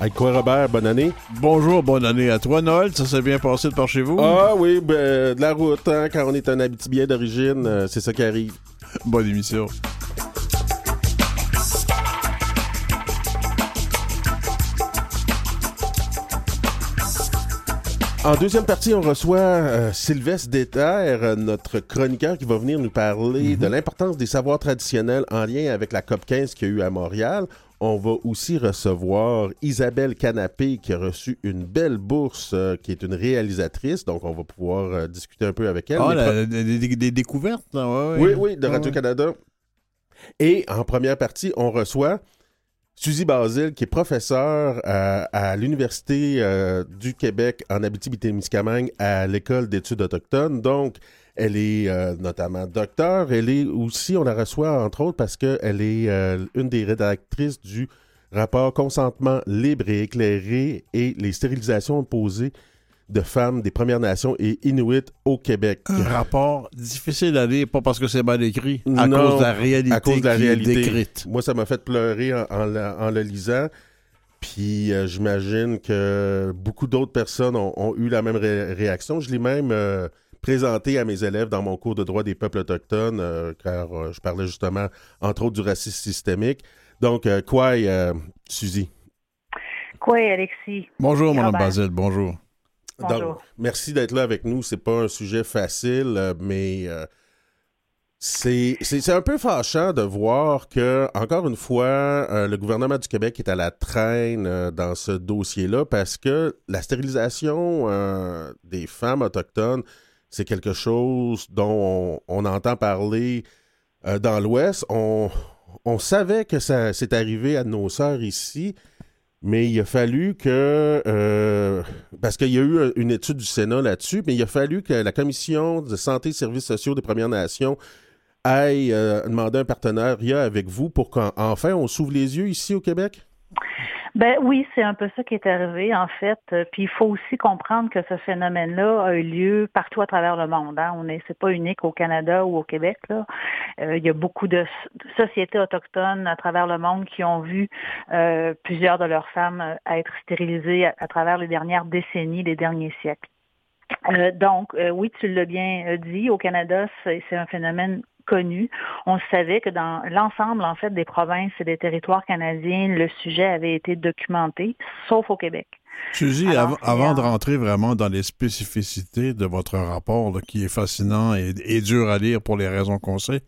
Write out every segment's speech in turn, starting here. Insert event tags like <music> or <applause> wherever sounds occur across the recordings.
Avec quoi, Robert? Bonne année. Bonjour, bonne année à toi, Noël. Ça s'est bien passé de par chez vous? Ah oui, ben, de la route, hein, quand on est un habitibien d'origine, euh, c'est ça qui arrive. Bonne émission. En deuxième partie, on reçoit euh, Sylvestre euh, notre chroniqueur qui va venir nous parler de l'importance des savoirs traditionnels en lien avec la COP 15 qu'il y a eu à Montréal. On va aussi recevoir Isabelle Canapé qui a reçu une belle bourse, euh, qui est une réalisatrice, donc on va pouvoir euh, discuter un peu avec elle. Ah, des, des- des découvertes, là, ouais, ouais. Oui, oui, de Ouais, Radio-Canada. Et en première partie, on reçoit Suzy Basile, qui est professeure euh, à l'Université euh, du Québec en Abitibi-Témiscamingue à l'École d'études autochtones. Donc, elle est euh, notamment docteur. Elle est aussi, on la reçoit entre autres parce qu'elle est une des rédactrices du rapport Consentement libre et éclairé et les stérilisations imposées de femmes des Premières Nations et Inuits au Québec. Un rapport difficile à lire, pas parce que c'est mal écrit, à Non, cause de la réalité à cause de la qui est réalité. décrite. Moi, ça m'a fait pleurer en, en la- en le lisant. Puis euh, j'imagine que beaucoup d'autres personnes ont, ont eu la même ré- réaction. Je l'ai même euh, présenté à mes élèves dans mon cours de droit des peuples autochtones, euh, car euh, je parlais justement, entre autres, du racisme systémique. Donc, euh, quoi, euh, Suzy? Quoi, Alexis? Bonjour, Robert. Basile, bonjour. Bonjour. Donc, merci d'être là avec nous. C'est pas un sujet facile, euh, mais euh, c'est un peu fâchant de voir que, encore une fois, euh, le gouvernement du Québec est à la traîne euh, dans ce dossier-là parce que la stérilisation des femmes autochtones, c'est quelque chose dont on, on entend parler dans l'Ouest. On, on savait que ça s'est arrivé à nos sœurs ici, mais il a fallu que, euh, parce qu'il y a eu une étude du Sénat là-dessus, mais il a fallu que la Commission de santé et services sociaux des Premières Nations aille euh, demander un partenariat avec vous pour qu'enfin on s'ouvre les yeux ici au Québec? Ben oui, c'est un peu ça qui est arrivé en fait. Euh, Puis il faut aussi comprendre que ce phénomène-là a eu lieu partout à travers le monde. Hein. On est, c'est pas unique au Canada ou au Québec là. Euh, il y a beaucoup de, sociétés autochtones à travers le monde qui ont vu euh, plusieurs de leurs femmes euh, être stérilisées à, travers les dernières décennies, les derniers siècles. Euh, donc, euh, oui, tu l'as bien euh, dit, au Canada, c'est un phénomène connu. On savait que dans l'ensemble, en fait, des provinces et des territoires canadiens, le sujet avait été documenté, sauf au Québec. Suzy, av- avant euh, de rentrer vraiment dans les spécificités de votre rapport, là, qui est fascinant et, et dur à lire pour les raisons qu'on sait,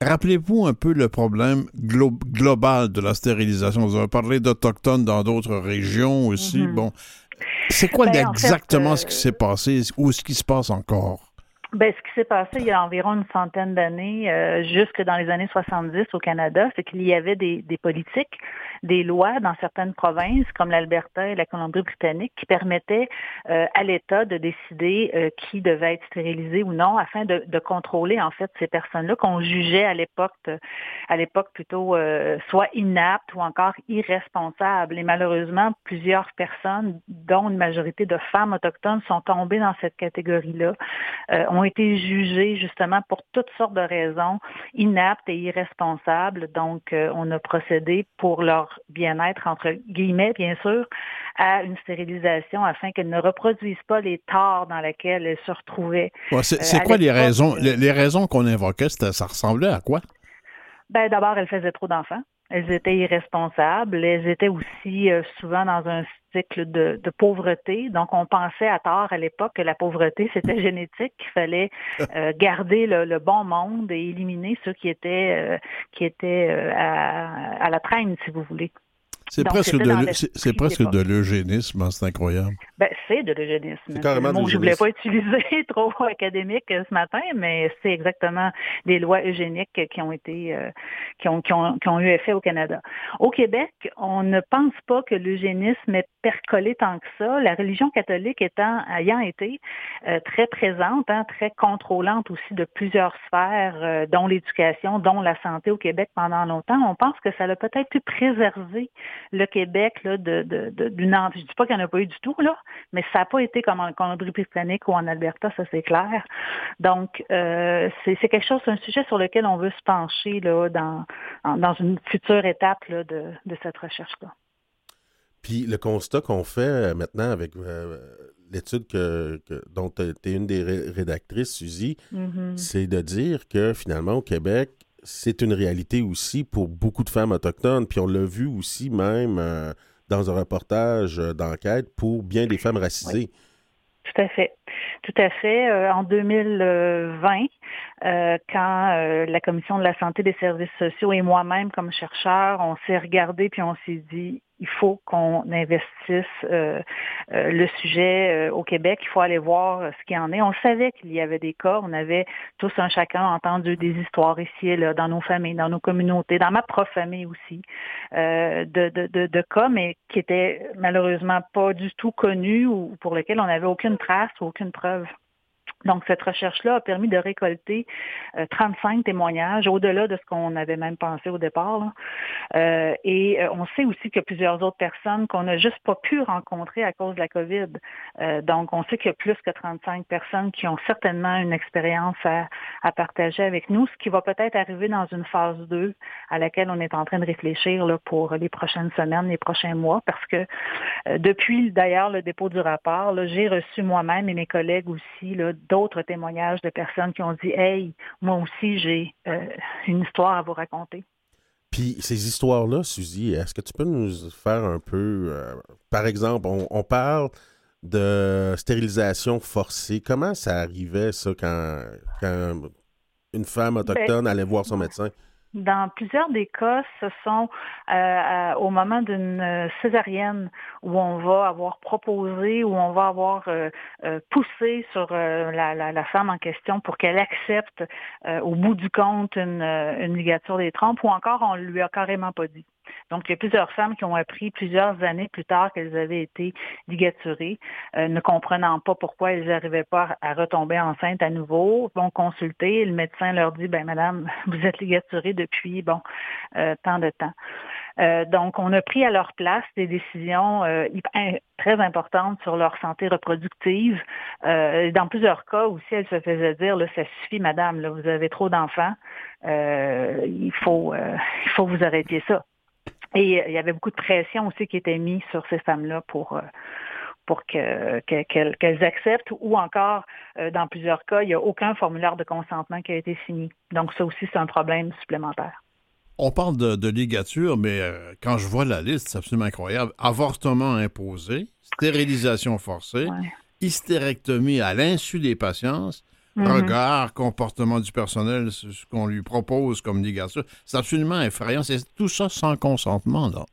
rappelez-vous un peu le problème glo- global de la stérilisation? Vous avez parlé d'Autochtones dans d'autres régions aussi. Mhm. Bon, c'est quoi Ben, en exactement fait, ce qui euh, s'est passé ou ce qui se passe encore? Ben, ce qui s'est passé il y a environ une centaine d'années, euh, jusque dans les années 70 au Canada, c'est qu'il y avait des, des politiques, des lois dans certaines provinces, comme l'Alberta et la Colombie-Britannique, qui permettaient euh, à l'État de décider euh, qui devait être stérilisé ou non, afin de, de contrôler en fait ces personnes-là qu'on jugeait à l'époque, à l'époque plutôt euh, soit inaptes ou encore irresponsables. Et malheureusement, plusieurs personnes, dont une majorité de femmes autochtones, sont tombées dans cette catégorie-là. Euh, ont été jugés justement pour toutes sortes de raisons inaptes et irresponsables. Donc, euh, on a procédé pour leur bien-être, entre guillemets, bien sûr, à une stérilisation afin qu'elles ne reproduisent pas les torts dans lesquels elles se retrouvaient. Ouais, c'est Euh, quoi les raisons? euh, Les, les raisons qu'on invoquait, ça ressemblait à quoi? Ben, d'abord, elles faisaient trop d'enfants. Elles étaient irresponsables. Elles étaient aussi euh, souvent dans un cycle de, de pauvreté. Donc, on pensait à tort à l'époque que la pauvreté, c'était génétique, qu'il fallait <laughs> euh, garder le, le bon monde et éliminer ceux qui étaient, euh, qui étaient euh, à, à la traîne, si vous voulez. C'est presque, de, presque l'eugénisme, hein, c'est incroyable. Ben, c'est de l'eugénisme. C'est carrément le de mot que je voulais l'eugénisme. pas utiliser <laughs> trop académique euh, ce matin, mais c'est exactement des lois eugéniques qui ont été euh, qui ont, qui ont qui ont eu effet au Canada. Au Québec, on ne pense pas que l'eugénisme est percolé tant que ça. La religion catholique étant ayant été euh, très présente, hein, très contrôlante aussi de plusieurs sphères, euh, dont l'éducation, dont la santé au Québec pendant longtemps, on pense que ça a peut-être pu préserver le Québec là, de, de, de- d'une en- je dis pas qu'il n'y en a pas eu du tout là, mais ça n'a pas été comme en Colombie-Britannique ou en Alberta, ça c'est clair. Donc euh, c'est, c'est quelque chose, c'est un sujet sur lequel on veut se pencher là dans en- dans une future étape là, de, de cette recherche là. Puis le constat qu'on fait maintenant avec l'étude que, dont tu es une des rédactrices, Suzy, mm-hmm. c'est de dire que finalement au Québec, c'est une réalité aussi pour beaucoup de femmes autochtones. Puis on l'a vu aussi même dans un reportage d'enquête pour bien des femmes racisées. Tout à fait. Tout à fait. Euh, en 2020, euh, quand euh, la Commission de la santé des services sociaux et moi-même, comme chercheur, on s'est regardé puis on s'est dit, il faut qu'on investisse euh, euh, le sujet euh, au Québec. Il faut aller voir ce qu'il y en est. On savait qu'il y avait des cas. On avait tous un chacun entendu des histoires ici et là, dans nos familles, dans nos communautés, dans ma propre famille aussi, de, de, de, cas, mais qui étaient malheureusement pas du tout connus ou pour lesquels on n'avait aucune trace ou aucune preuve. Donc, cette recherche-là a permis de récolter 35 euh, témoignages, au-delà de ce qu'on avait même pensé au départ. Euh, et euh, on sait aussi qu'il y a plusieurs autres personnes qu'on n'a juste pas pu rencontrer à cause de la COVID. donc, on sait qu'il y a plus que 35 personnes qui ont certainement une expérience à, à, partager avec nous, ce qui va peut-être arriver dans une phase 2 à laquelle on est en train de réfléchir là, pour les prochaines semaines, les prochains mois, parce que depuis d'ailleurs le dépôt du rapport, j'ai reçu moi-même et mes collègues aussi là, d'autres témoignages de personnes qui ont dit Hey, moi aussi, j'ai euh, une histoire à vous raconter. Puis ces histoires-là, Suzy, est-ce que tu peux nous faire un peu, euh, par exemple, on, parle de stérilisation forcée. Comment ça arrivait, ça, quand, une femme autochtone ben, allait voir son médecin? Dans plusieurs des cas, ce sont euh, euh, au moment d'une euh, césarienne où on va avoir proposé, où on va avoir poussé sur la, femme en question pour qu'elle accepte au bout du compte une, une ligature des trompes, ou encore on lui a carrément pas dit. Donc, il y a plusieurs femmes qui ont appris plusieurs années plus tard qu'elles avaient été ligaturées, euh, ne comprenant pas pourquoi elles n'arrivaient pas à retomber enceinte à nouveau, vont consulter. Le médecin leur dit, ben madame, <laughs> vous êtes ligaturée depuis, bon, euh, tant de temps. Euh, donc, on a pris à leur place des décisions très importantes sur leur santé reproductive. dans plusieurs cas aussi, elles se faisaient dire, là, ça suffit, madame, là, vous avez trop d'enfants, il faut, il faut vous arrêter ça. Et euh, il y avait beaucoup de pression aussi qui était mise sur ces femmes-là pour euh, pour qu'elles acceptent ou encore, euh, dans plusieurs cas, il n'y a aucun formulaire de consentement qui a été signé. Donc ça aussi, c'est un problème supplémentaire. On parle de, ligature, mais quand je vois la liste, c'est absolument incroyable. Avortement imposé, stérilisation forcée, hystérectomie à l'insu des patients, Mhm. regard, comportement du personnel, ce qu'on lui propose comme ligature. C'est absolument effrayant. C'est tout ça sans consentement, là.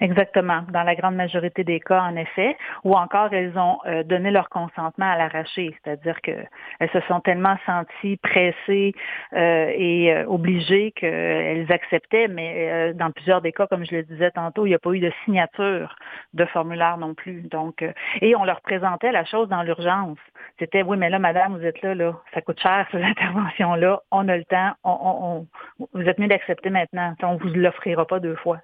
Exactement. Dans la grande majorité des cas, en effet, ou encore elles ont euh, donné leur consentement à l'arraché, c'est-à-dire qu'elles se sont tellement senties pressées euh, et euh, obligées qu'elles acceptaient, mais dans plusieurs des cas, comme je le disais tantôt, il n'y a pas eu de signature de formulaire non plus. Donc, et on leur présentait la chose dans l'urgence. C'était oui, mais là, madame, vous êtes là, là, ça coûte cher ces <laughs> interventions-là, on a le temps, on, vous êtes mieux d'accepter maintenant, on vous l'offrira pas deux fois.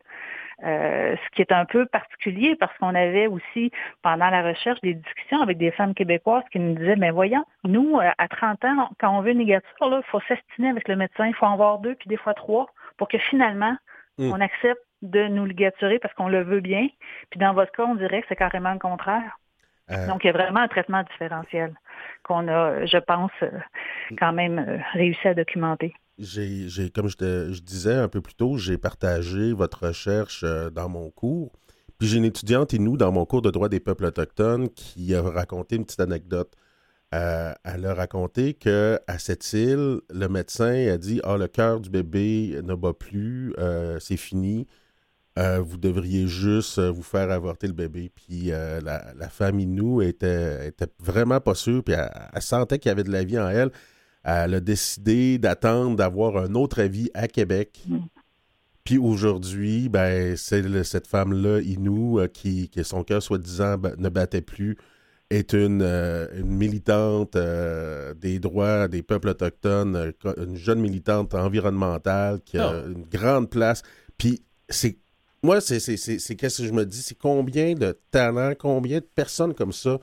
Euh, ce qui est un peu particulier parce qu'on avait aussi, pendant la recherche, des discussions avec des femmes québécoises qui nous disaient, mais voyons, nous, euh, à 30 ans, quand on veut une négature, il faut s'estiner avec le médecin, il faut en voir deux, puis des fois trois, pour que finalement, mm. on accepte de nous ligaturer parce qu'on le veut bien. Puis dans votre cas, on dirait que c'est carrément le contraire. Euh. Donc, il y a vraiment un traitement différentiel qu'on a, je pense, quand même réussi à documenter j'ai, comme je, disais un peu plus tôt, j'ai partagé votre recherche euh, dans mon cours. Puis j'ai une étudiante et nous, dans mon cours de droit des peuples autochtones, qui a raconté une petite anecdote. Euh, elle a raconté qu'à cette île, le médecin a dit Ah, le cœur du bébé ne bat plus, euh, c'est fini. vous devriez juste vous faire avorter le bébé. Puis la, nous était, était vraiment pas sûre, puis elle sentait qu'il y avait de la vie en elle elle a décidé d'attendre d'avoir un autre avis à Québec. Mm. Puis aujourd'hui, ben, c'est cette femme-là, Inou, euh, qui, qui, son cœur soi-disant ne battait plus, est une, euh, militante euh, des droits des peuples autochtones, une jeune militante environnementale qui a oh. une grande place. Puis c'est moi, c'est qu'est-ce que je me dis, c'est combien de talents, combien de personnes comme ça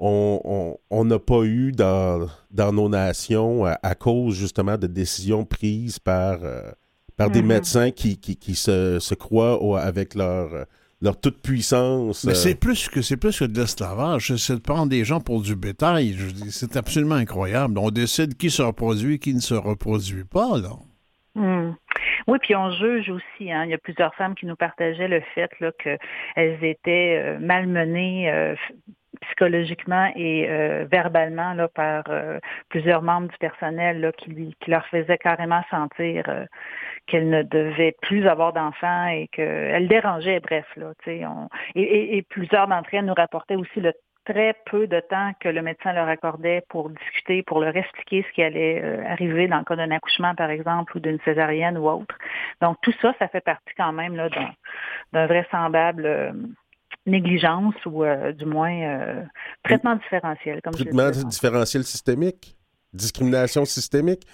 on n'a pas eu dans, dans nos nations à, cause justement de décisions prises par, euh, par des mm-hmm. médecins qui, qui, se, se, croient avec leur, leur toute puissance. Mais euh, c'est plus que c'est plus que de l'esclavage, c'est de prendre des gens pour du bétail. C'est absolument incroyable. On décide qui se reproduit, qui ne se reproduit pas, là. Hmm. Oui, puis on juge aussi. Hein. Il y a plusieurs femmes qui nous partageaient le fait là, qu'elles étaient euh, malmenées euh, psychologiquement et euh, verbalement là, par euh, plusieurs membres du personnel là, qui, lui- qui leur faisaient carrément sentir euh, qu'elles ne devaient plus avoir d'enfants et qu'elles dérangeaient, bref. Là, on... et, et- et plusieurs d'entre elles nous rapportaient aussi le très peu de temps que le médecin leur accordait pour discuter, pour leur expliquer ce qui allait euh, arriver dans le cas d'un accouchement, par exemple, ou d'une césarienne ou autre. Donc, tout ça, ça fait partie quand même d'un vraisemblable euh, négligence ou euh, du moins euh, traitement différentiel, comme traitement différentiel systémique, discrimination systémique?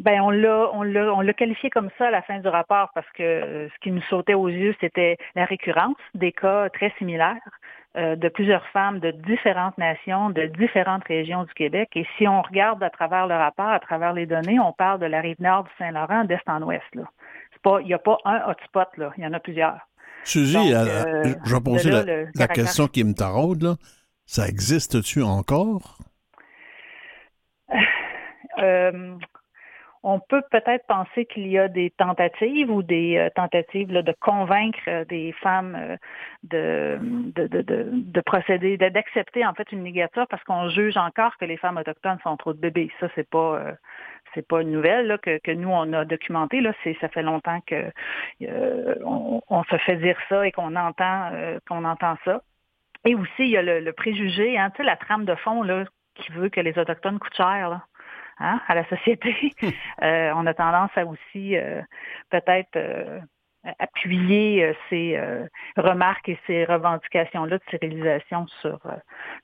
Ben on l'a on l'a on l'a qualifié comme ça à la fin du rapport parce que euh, ce qui nous sautait aux yeux, c'était la récurrence des cas très similaires euh, de plusieurs femmes de différentes nations, de différentes régions du Québec. Et si on regarde à travers le rapport, à travers les données, on parle de la rive nord du Saint-Laurent, d'est en ouest. Là. C'est pas, il n'y a pas un hotspot, là. Il y en a plusieurs. Suzy, Donc, euh, la- je vais poser là, la, la question qui me taraude, là. Ça existe-tu encore? Euh, on peut peut-être penser qu'il y a des tentatives ou des euh, tentatives de convaincre euh, des femmes euh, de, de, de, de, de procéder, de- d'accepter en fait une ligature parce qu'on juge encore que les femmes autochtones sont trop de bébés. Ça, c'est pas c'est pas une nouvelle là, que, que nous on a documenté. Là, c'est ça fait longtemps que se fait dire ça et qu'on entend qu'on entend ça. Et aussi, il y a le, le préjugé, hein, tu sais, la trame de fond là, qui veut que les Autochtones coûtent cher. Là hein, à la société. <laughs> Euh, on a tendance à aussi euh, peut-être euh, appuyer ces remarques et ces revendications-là de stérilisation sur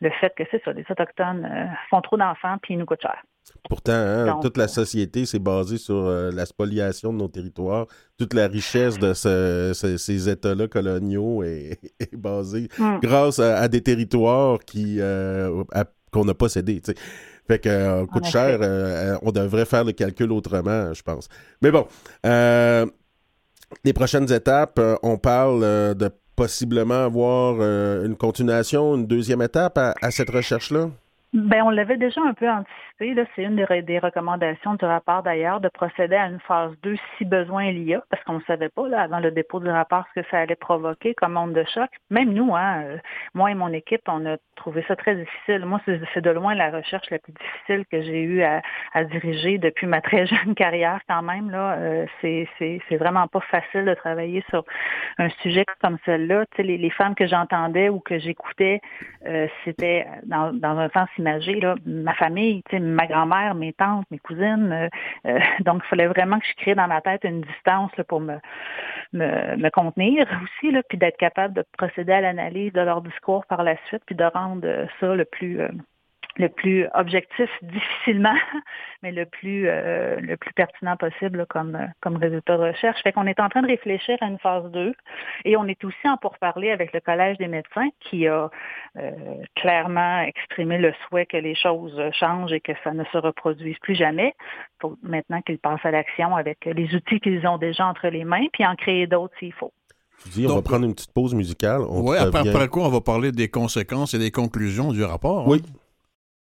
le fait que c'est ça, les Autochtones font trop d'enfants puis ils nous coûtent cher. Pourtant, hein, Donc, toute la société s'est basée sur la spoliation de nos territoires. Toute la richesse de ce- ce- ces États-là coloniaux est, <laughs> est basée Mm. grâce à, à des territoires qui à- qu'on n'a pas cédés. Fait que euh, coûte effet. cher, euh, on devrait faire le calcul autrement, je pense. Mais bon, euh, les prochaines étapes, euh, on parle euh, de possiblement avoir euh, une continuation, une deuxième étape à, à cette recherche-là? Ben, on l'avait déjà un peu anticipé. C'est une des, re- des recommandations du rapport d'ailleurs de procéder à une phase 2 si besoin il y a, parce qu'on ne savait pas là, avant le dépôt du rapport ce que ça allait provoquer comme onde de choc. Même nous, hein, euh, moi et mon équipe, on a trouvé ça très difficile. Moi, c'est de loin la recherche la plus difficile que j'ai eu à, diriger depuis ma très <laughs> jeune carrière quand même. Là, euh, c'est vraiment pas facile de travailler sur un sujet comme sais, les, femmes que j'entendais ou que j'écoutais, euh, c'était dans, un sens imagé, là, ma famille, ma grand-mère, mes tantes, mes cousines. euh, euh, <laughs> donc, il fallait vraiment que je crée dans ma tête une distance pour me, me, contenir aussi, puis d'être capable de procéder à l'analyse de leur discours par la suite, puis de rendre euh, ça le plus le plus objectif difficilement, <laughs> mais le plus euh, le plus pertinent possible là, comme euh, comme résultat de recherche. Fait qu'on est en train de réfléchir à une phase 2 et on est aussi en pourparler avec le Collège des médecins qui a euh, clairement exprimé le souhait que les choses changent et que ça ne se reproduise plus jamais. Faut maintenant qu'ils passent à l'action avec les outils qu'ils ont déjà entre les mains, puis en créer d'autres s'il faut. Tu dis, on va prendre une petite pause musicale. Oui, après, quoi, on va parler des conséquences et des conclusions du rapport. Oui. hein? Time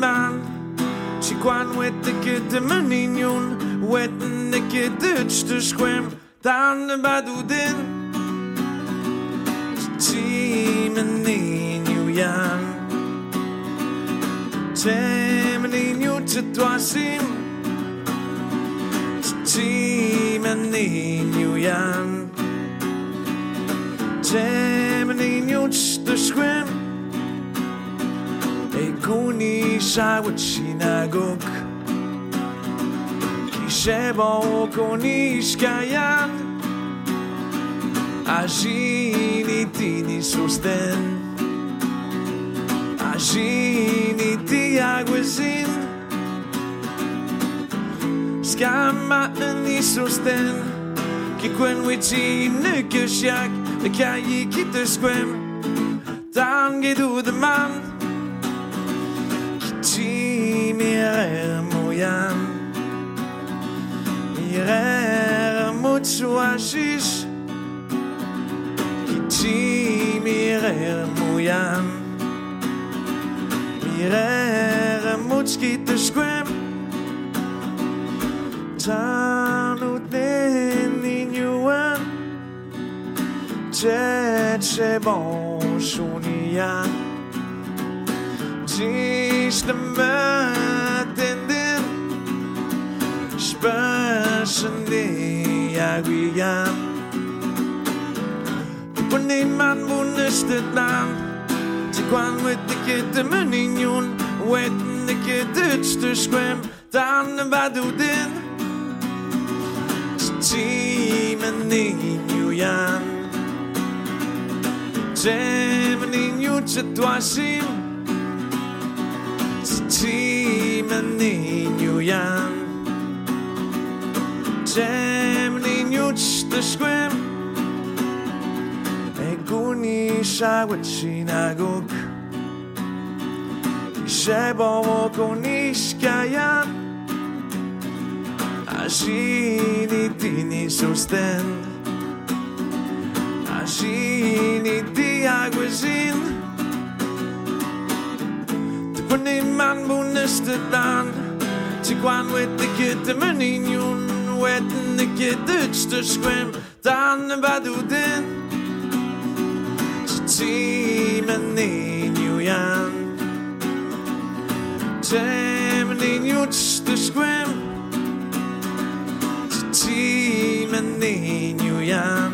man Chi quan wette ket de menignon Wetten de ket dutste squem Dan de badoudin Chi menignon yan Chi menignon te toasim Chi menignon yan Chi menignon te squem scrim Ey Kuni shawat shinagok Kishebo kuni shkayan Agini tini sosten Agini ti aguazin Skamma ni sosten Kikwen witi nukashak Kayi kita squem Tangi du man נראה מוצו עשיש קיצי מירר מוים מירר מוצקי תשקוים תנו תני ניואן צ'ט שבו שוניה ג'יש דמי personlig jeg igjen. 보내만 보낼 듯난 직관 왜 뜨게 뜨면 인연 왜 뜨게 뜨지들 스크램 다는 봐도 된 지치면 네 인유양 재면 인유 짓도하심 지치면 네 인유양 temmelig njutste skvæm Agoni sagotinagok I sæborg og Asini dini susten Asini di aguizin Tipo ni man bu neste dan Ti guan wet di gitte men in yun dutch te squim Dan de badudin Ti meninjujan Te meninjuts te squim Ti meninjujan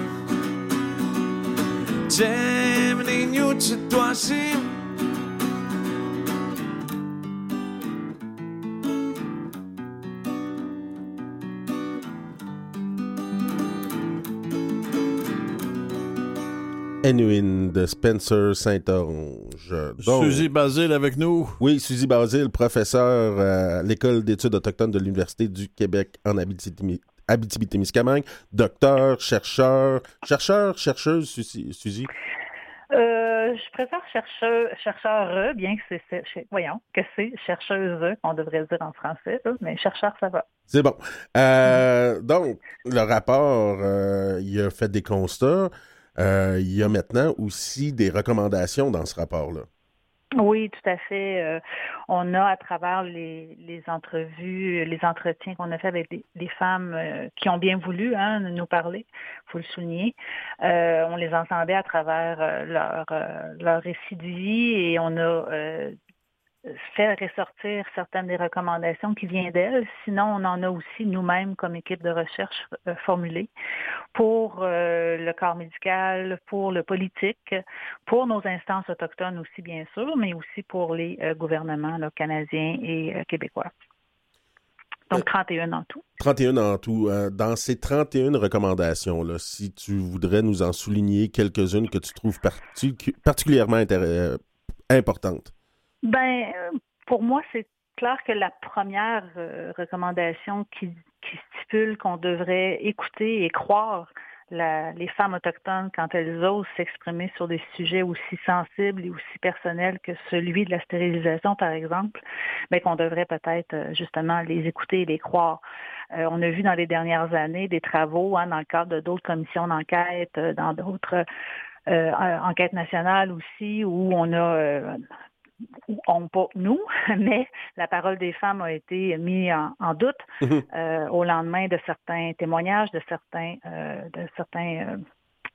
Temeninjuts te tuasim Enuin de Spencer Saint-Onge. Suzy Basile avec nous. Oui, Suzy Basile, professeur à l'École d'études autochtones de l'Université du Québec en Abitibi- Abitibi-Témiscamingue, docteur, chercheur, chercheur, chercheuse, Suzy. Suzy? Euh, je préfère chercheur, chercheur, bien que c'est, voyons, que c'est chercheuse, qu'on devrait dire en français, mais chercheur, ça va. C'est bon. Euh, donc, le rapport, euh, il a fait des constats. Euh, il y a maintenant aussi des recommandations dans ce rapport-là. Oui, tout à fait. Euh, on a, à travers les, les entrevues, les entretiens qu'on a fait avec des, femmes euh, qui ont bien voulu hein, nous parler, faut le souligner, euh, on les entendait à travers leur, leur récit de vie et on a fait ressortir certaines des recommandations qui viennent d'elles. Sinon, on en a aussi nous-mêmes comme équipe de recherche euh, formulées pour euh, le corps médical, pour le politique, pour nos instances autochtones aussi, bien sûr, mais aussi pour les euh, gouvernements là, canadiens et euh, québécois. Donc, 31 en tout. 31 en tout. Dans ces 31 recommandations-là, si tu voudrais nous en souligner quelques-unes que tu trouves partic- particulièrement importantes. Ben, euh, pour moi, c'est clair que la première euh, recommandation qui, qui stipule qu'on devrait écouter et croire la- les femmes autochtones quand elles osent s'exprimer sur des sujets aussi sensibles et aussi personnels que celui de la stérilisation, par exemple, ben, qu'on devrait peut-être euh, justement les écouter et les croire. Euh, on a vu dans les dernières années des travaux hein, dans le cadre de d'autres commissions d'enquête, euh, dans d'autres euh, enquêtes nationales aussi, où on a euh, on pas nous, <laughs> mais la parole des femmes a été mise en, en doute Mhm. euh, au lendemain de certains témoignages, de certains, euh, de certains, euh,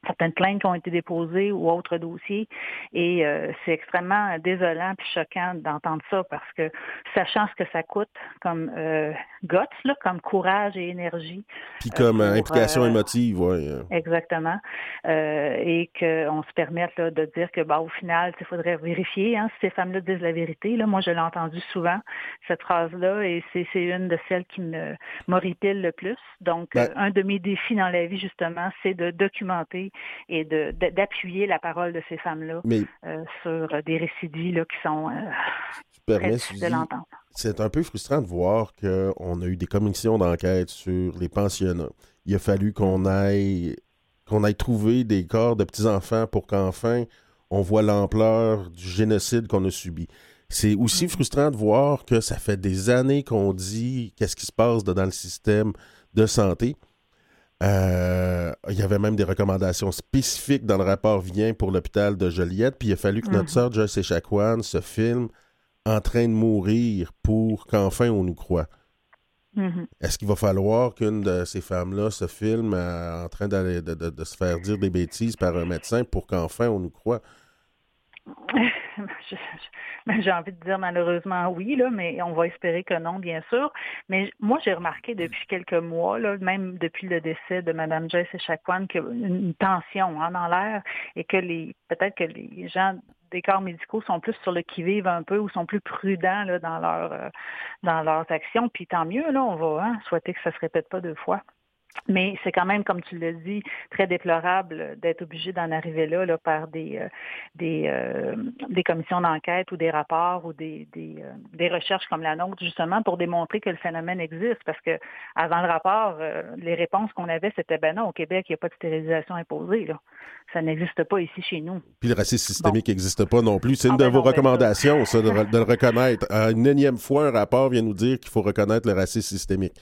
certaines plaintes qui ont été déposées ou autres dossiers. Et euh, c'est extrêmement désolant puis choquant d'entendre ça parce que sachant ce que ça coûte comme euh, guts, là, comme courage et énergie. Puis comme implication émotive, oui. Exactement. et qu'on se permette là, de dire que, bah, au final, il faudrait vérifier hein, si ces femmes-là disent la vérité. Là, moi, je l'ai entendu souvent, cette phrase-là, et c'est une de celles qui me m'horripile le plus. Donc, ben un de mes défis dans la vie, justement, c'est de documenter et d'appuyer la parole de ces femmes-là sur des récits là, qui sont c'est un peu frustrant de voir qu'on a eu des commissions d'enquête sur les pensionnats. Il a fallu qu'on aille qu'on aille trouver des corps de petits-enfants pour qu'enfin on voit l'ampleur du génocide qu'on a subi. C'est aussi mm. frustrant de voir que ça fait des années qu'on dit qu'est-ce qui se passe dans le système de santé. Euh, il y avait même des recommandations spécifiques dans le rapport Vient pour l'hôpital de Joliette, puis il a fallu que notre mm-hmm. sœur Joyce Echaquan se filme en train de mourir pour qu'enfin on nous croit. Mm-hmm. Est-ce qu'il va falloir qu'une de ces femmes-là se filme en train de, de, se faire dire des bêtises par un médecin pour qu'enfin on nous croit? <laughs> J'ai envie de dire malheureusement oui, là, mais on va espérer que non, bien sûr. Mais moi, j'ai remarqué depuis quelques mois, là, même depuis le décès de Mme Joyce Echaquan, qu'il y a une tension hein, dans l'air et que les peut-être que les gens des corps médicaux sont plus sur le qui-vive un peu ou sont plus prudents là, dans, leur, euh, dans leurs actions. Puis tant mieux, là, on va hein, souhaiter que ça ne se répète pas deux fois. Mais c'est quand même, comme tu l'as dit, très déplorable d'être obligé d'en arriver là, là par des, euh, des, euh, des commissions d'enquête ou des rapports ou des, des, euh, des, recherches comme la nôtre, justement, pour démontrer que le phénomène existe. Parce que avant le rapport, les réponses qu'on avait, c'était ben non, au Québec, il n'y a pas de stérilisation imposée. Là. Ça n'existe pas ici chez nous. Puis le racisme systémique n'existe pas non plus. C'est une ah, de ben vos ben recommandations, ça, de, de, le reconnaître. <laughs> Une énième fois, un rapport vient nous dire qu'il faut reconnaître le racisme systémique.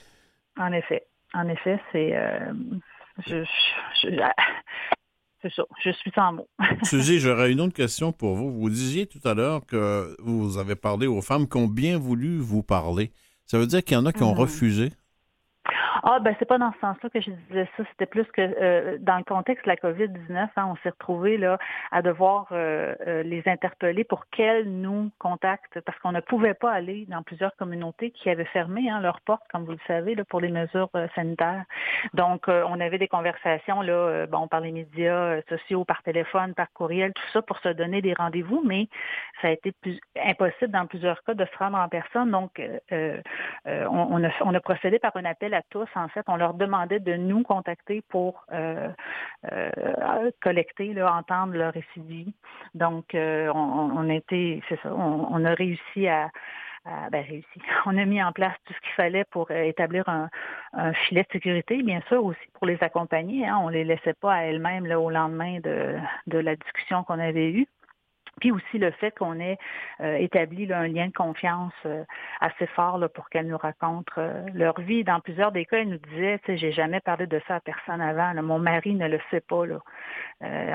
En effet. En effet, c'est. Euh, je, c'est ça, je suis sans mots. <laughs> Suzy, j'aurais une autre question pour vous. Vous disiez tout à l'heure que vous avez parlé aux femmes qui ont bien voulu vous parler. Ça veut dire qu'il y en a qui ont mm-hmm. refusé? Ah, ben c'est pas dans ce sens-là que je disais ça. C'était plus que euh, dans le contexte de la COVID-19, hein, on s'est retrouvé là à devoir euh, euh, les interpeller pour qu'elles nous contactent parce qu'on ne pouvait pas aller dans plusieurs communautés qui avaient fermé hein, leurs portes, comme vous le savez, là, pour les mesures sanitaires. Donc, on avait des conversations là, bon, par les médias sociaux, par téléphone, par courriel, tout ça pour se donner des rendez-vous, mais ça a été plus, impossible dans plusieurs cas de se rendre en personne. Donc, on, a, on a procédé par un appel à tous en fait, on leur demandait de nous contacter pour euh, euh, collecter, entendre leur récit. Donc, euh, on, était, c'est ça, on, a réussi à, ben, réussi. <laughs> On a mis en place tout ce qu'il fallait pour établir un, filet de sécurité, bien sûr, aussi pour les accompagner. Hein. On ne les laissait pas à elles-mêmes au lendemain de la discussion qu'on avait eue. Puis aussi le fait qu'on ait euh, établi un lien de confiance euh, assez fort là, pour qu'elles nous racontent euh, leur vie. Dans plusieurs des cas, elles nous disaient, j'ai jamais parlé de ça à personne avant. Mon mari ne le sait pas. Là.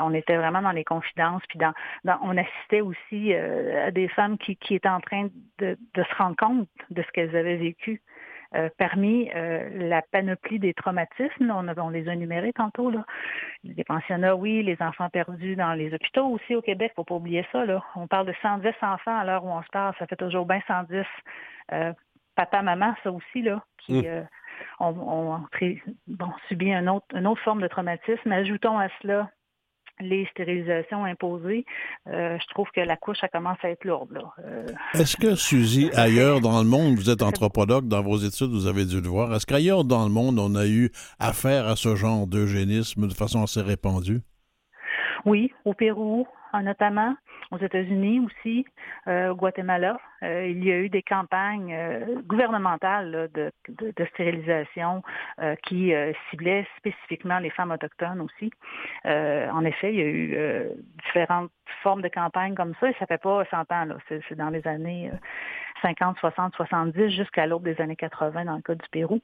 on était vraiment dans les confidences. Puis dans, on assistait aussi à des femmes qui, qui étaient en train de, de se rendre compte de ce qu'elles avaient vécu. Euh, parmi euh, la panoplie des traumatismes, on, on, les a numérés tantôt, là. les pensionnats, oui, les enfants perdus dans les hôpitaux aussi au Québec, faut pas oublier ça. Là. On parle de 110 enfants à l'heure où on se parle, ça fait toujours bien 110. Euh, papa, maman, ça aussi, là, qui mmh. ont, bon, subi autre, une autre forme de traumatisme. Ajoutons à cela les stérilisations imposées, euh, je trouve que la couche, ça commence à être lourde. Euh, est-ce que, Suzy, <laughs> ailleurs dans le monde, vous êtes <laughs> anthropologue, dans vos études, vous avez dû le voir, est-ce qu'ailleurs dans le monde, on a eu affaire à ce genre d'eugénisme de façon assez répandue? Oui, au Pérou, notamment aux États-Unis aussi, euh, au Guatemala. Euh, il y a eu des campagnes euh, gouvernementales de, stérilisation qui ciblaient spécifiquement les femmes autochtones aussi. en effet, il y a eu différentes formes de campagnes comme ça et ça fait pas 100 ans. C'est dans les années 50, 60, 70 jusqu'à l'aube des années 80 dans le cas du Pérou.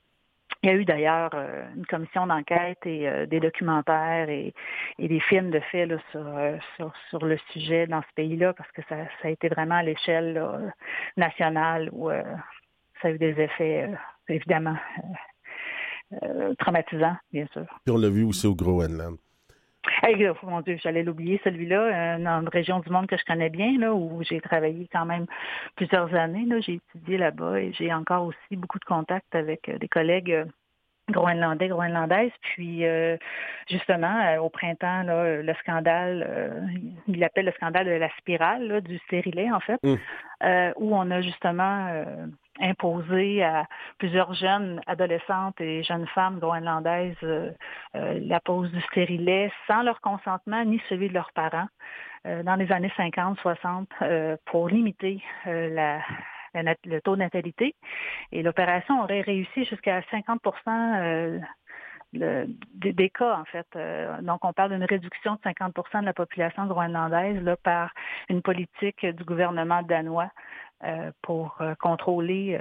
Il y a eu d'ailleurs euh, une commission d'enquête et euh, des documentaires et, des films de fait euh, sur, sur, le sujet dans ce pays-là parce que ça, a été vraiment à l'échelle nationale où ça a eu des effets évidemment traumatisants, bien sûr. Puis on l'a vu aussi au Groenland. Oh, mon Dieu, j'allais l'oublier celui-là, dans une région du monde que je connais bien, là, où j'ai travaillé quand même plusieurs années. Là, j'ai étudié là-bas et j'ai encore aussi beaucoup de contacts avec des collègues groenlandais, groenlandaises. Puis justement, au printemps, là, le scandale, il l'appelle le scandale de la spirale du stérilet, en fait, mmh. où on a justement imposé à plusieurs jeunes adolescentes et jeunes femmes groenlandaises la pose du stérilet sans leur consentement ni celui de leurs parents dans les années 50-60 pour limiter la, le taux de natalité. Et l'opération aurait réussi jusqu'à 50 euh, des, cas, en fait. Euh, donc, on parle d'une réduction de 50% de la population groenlandaise là, par une politique du gouvernement danois euh, pour contrôler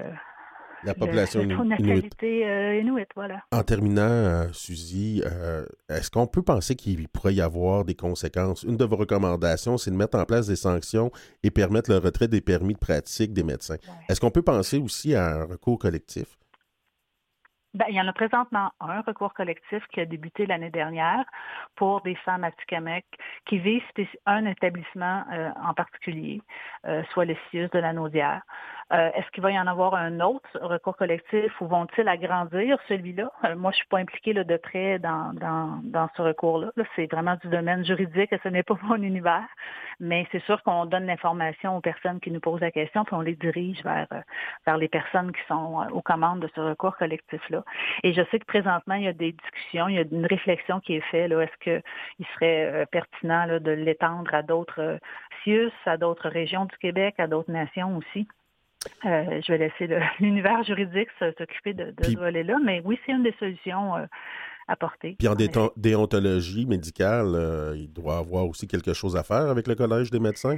la population euh, inuit. voilà. En terminant, euh, Suzy, euh, est-ce qu'on peut penser qu'il pourrait y avoir des conséquences? Une de vos recommandations, c'est de mettre en place des sanctions et permettre le retrait des permis de pratique des médecins. Est-ce qu'on peut penser aussi à un recours collectif? Ben, il y en a présentement un recours collectif qui a débuté l'année dernière pour des femmes à Tikamek qui visent un établissement en particulier, soit les CIUS de la Naudière. Euh, est-ce qu'il va y en avoir un autre recours collectif ou vont-ils agrandir celui-là? Euh, moi, je ne suis pas impliquée de près dans, dans, ce recours-là. c'est vraiment du domaine juridique et ce n'est pas <laughs> mon univers. Mais c'est sûr qu'on donne l'information aux personnes qui nous posent la question, puis on les dirige vers, euh, vers les personnes qui sont aux commandes de ce recours collectif-là. Et je sais que présentement, il y a des discussions, il y a une réflexion qui est faite. Est-ce qu'il serait pertinent de l'étendre à d'autres CIUS, à d'autres régions du Québec, à d'autres nations aussi? Euh, je vais laisser <laughs> l'univers juridique s'occuper de, ce volet-là, mais oui, c'est une des solutions euh, à porter. Puis en déontologie médicale, euh, il doit avoir aussi quelque chose à faire avec le Collège des médecins?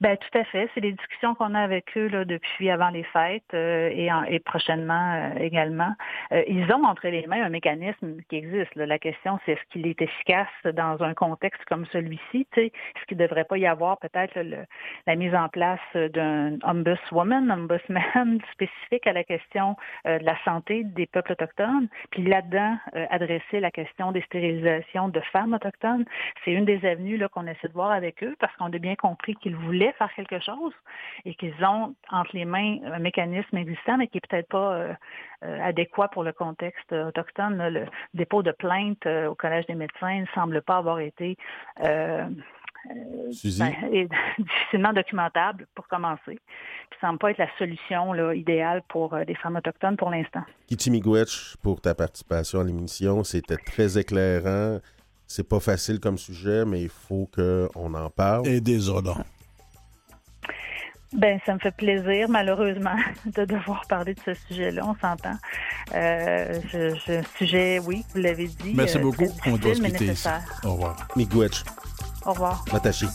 Ben tout à fait. C'est les discussions qu'on a avec eux là, depuis avant les fêtes euh, et, et, prochainement euh, également. Euh, ils ont entre les mains un mécanisme qui existe. La question, c'est est-ce qu'il est efficace dans un contexte comme celui-ci? Est-ce qu'il ne devrait pas y avoir peut-être la mise en place d'un ombudswoman, ombudsman <laughs> spécifique à la question de la santé des peuples autochtones, puis là-dedans adresser la question des stérilisations de femmes autochtones. C'est une des avenues là, qu'on essaie de voir avec eux parce qu'on a bien compris qu'ils voulaient faire quelque chose et qu'ils ont entre les mains un mécanisme existant, mais qui n'est peut-être pas euh, euh, adéquat pour le contexte autochtone. Le dépôt de plainte euh, au Collège des médecins ne semble pas avoir été ben, <laughs> difficilement documentable pour commencer. Ne semble pas être la solution là, idéale pour les femmes autochtones pour l'instant. Kitty Miigwech, pour ta participation à l'émission, c'était très éclairant. C'est pas facile comme sujet, mais il faut qu'on en parle. Et désolant. Ben, ça me fait plaisir, malheureusement, <laughs> de devoir parler de ce sujet-là. On s'entend. Euh, je, un sujet, oui, vous l'avez dit. Merci euh, beaucoup. On doit se quitter Au revoir. Miigwech. Au revoir. Matashi.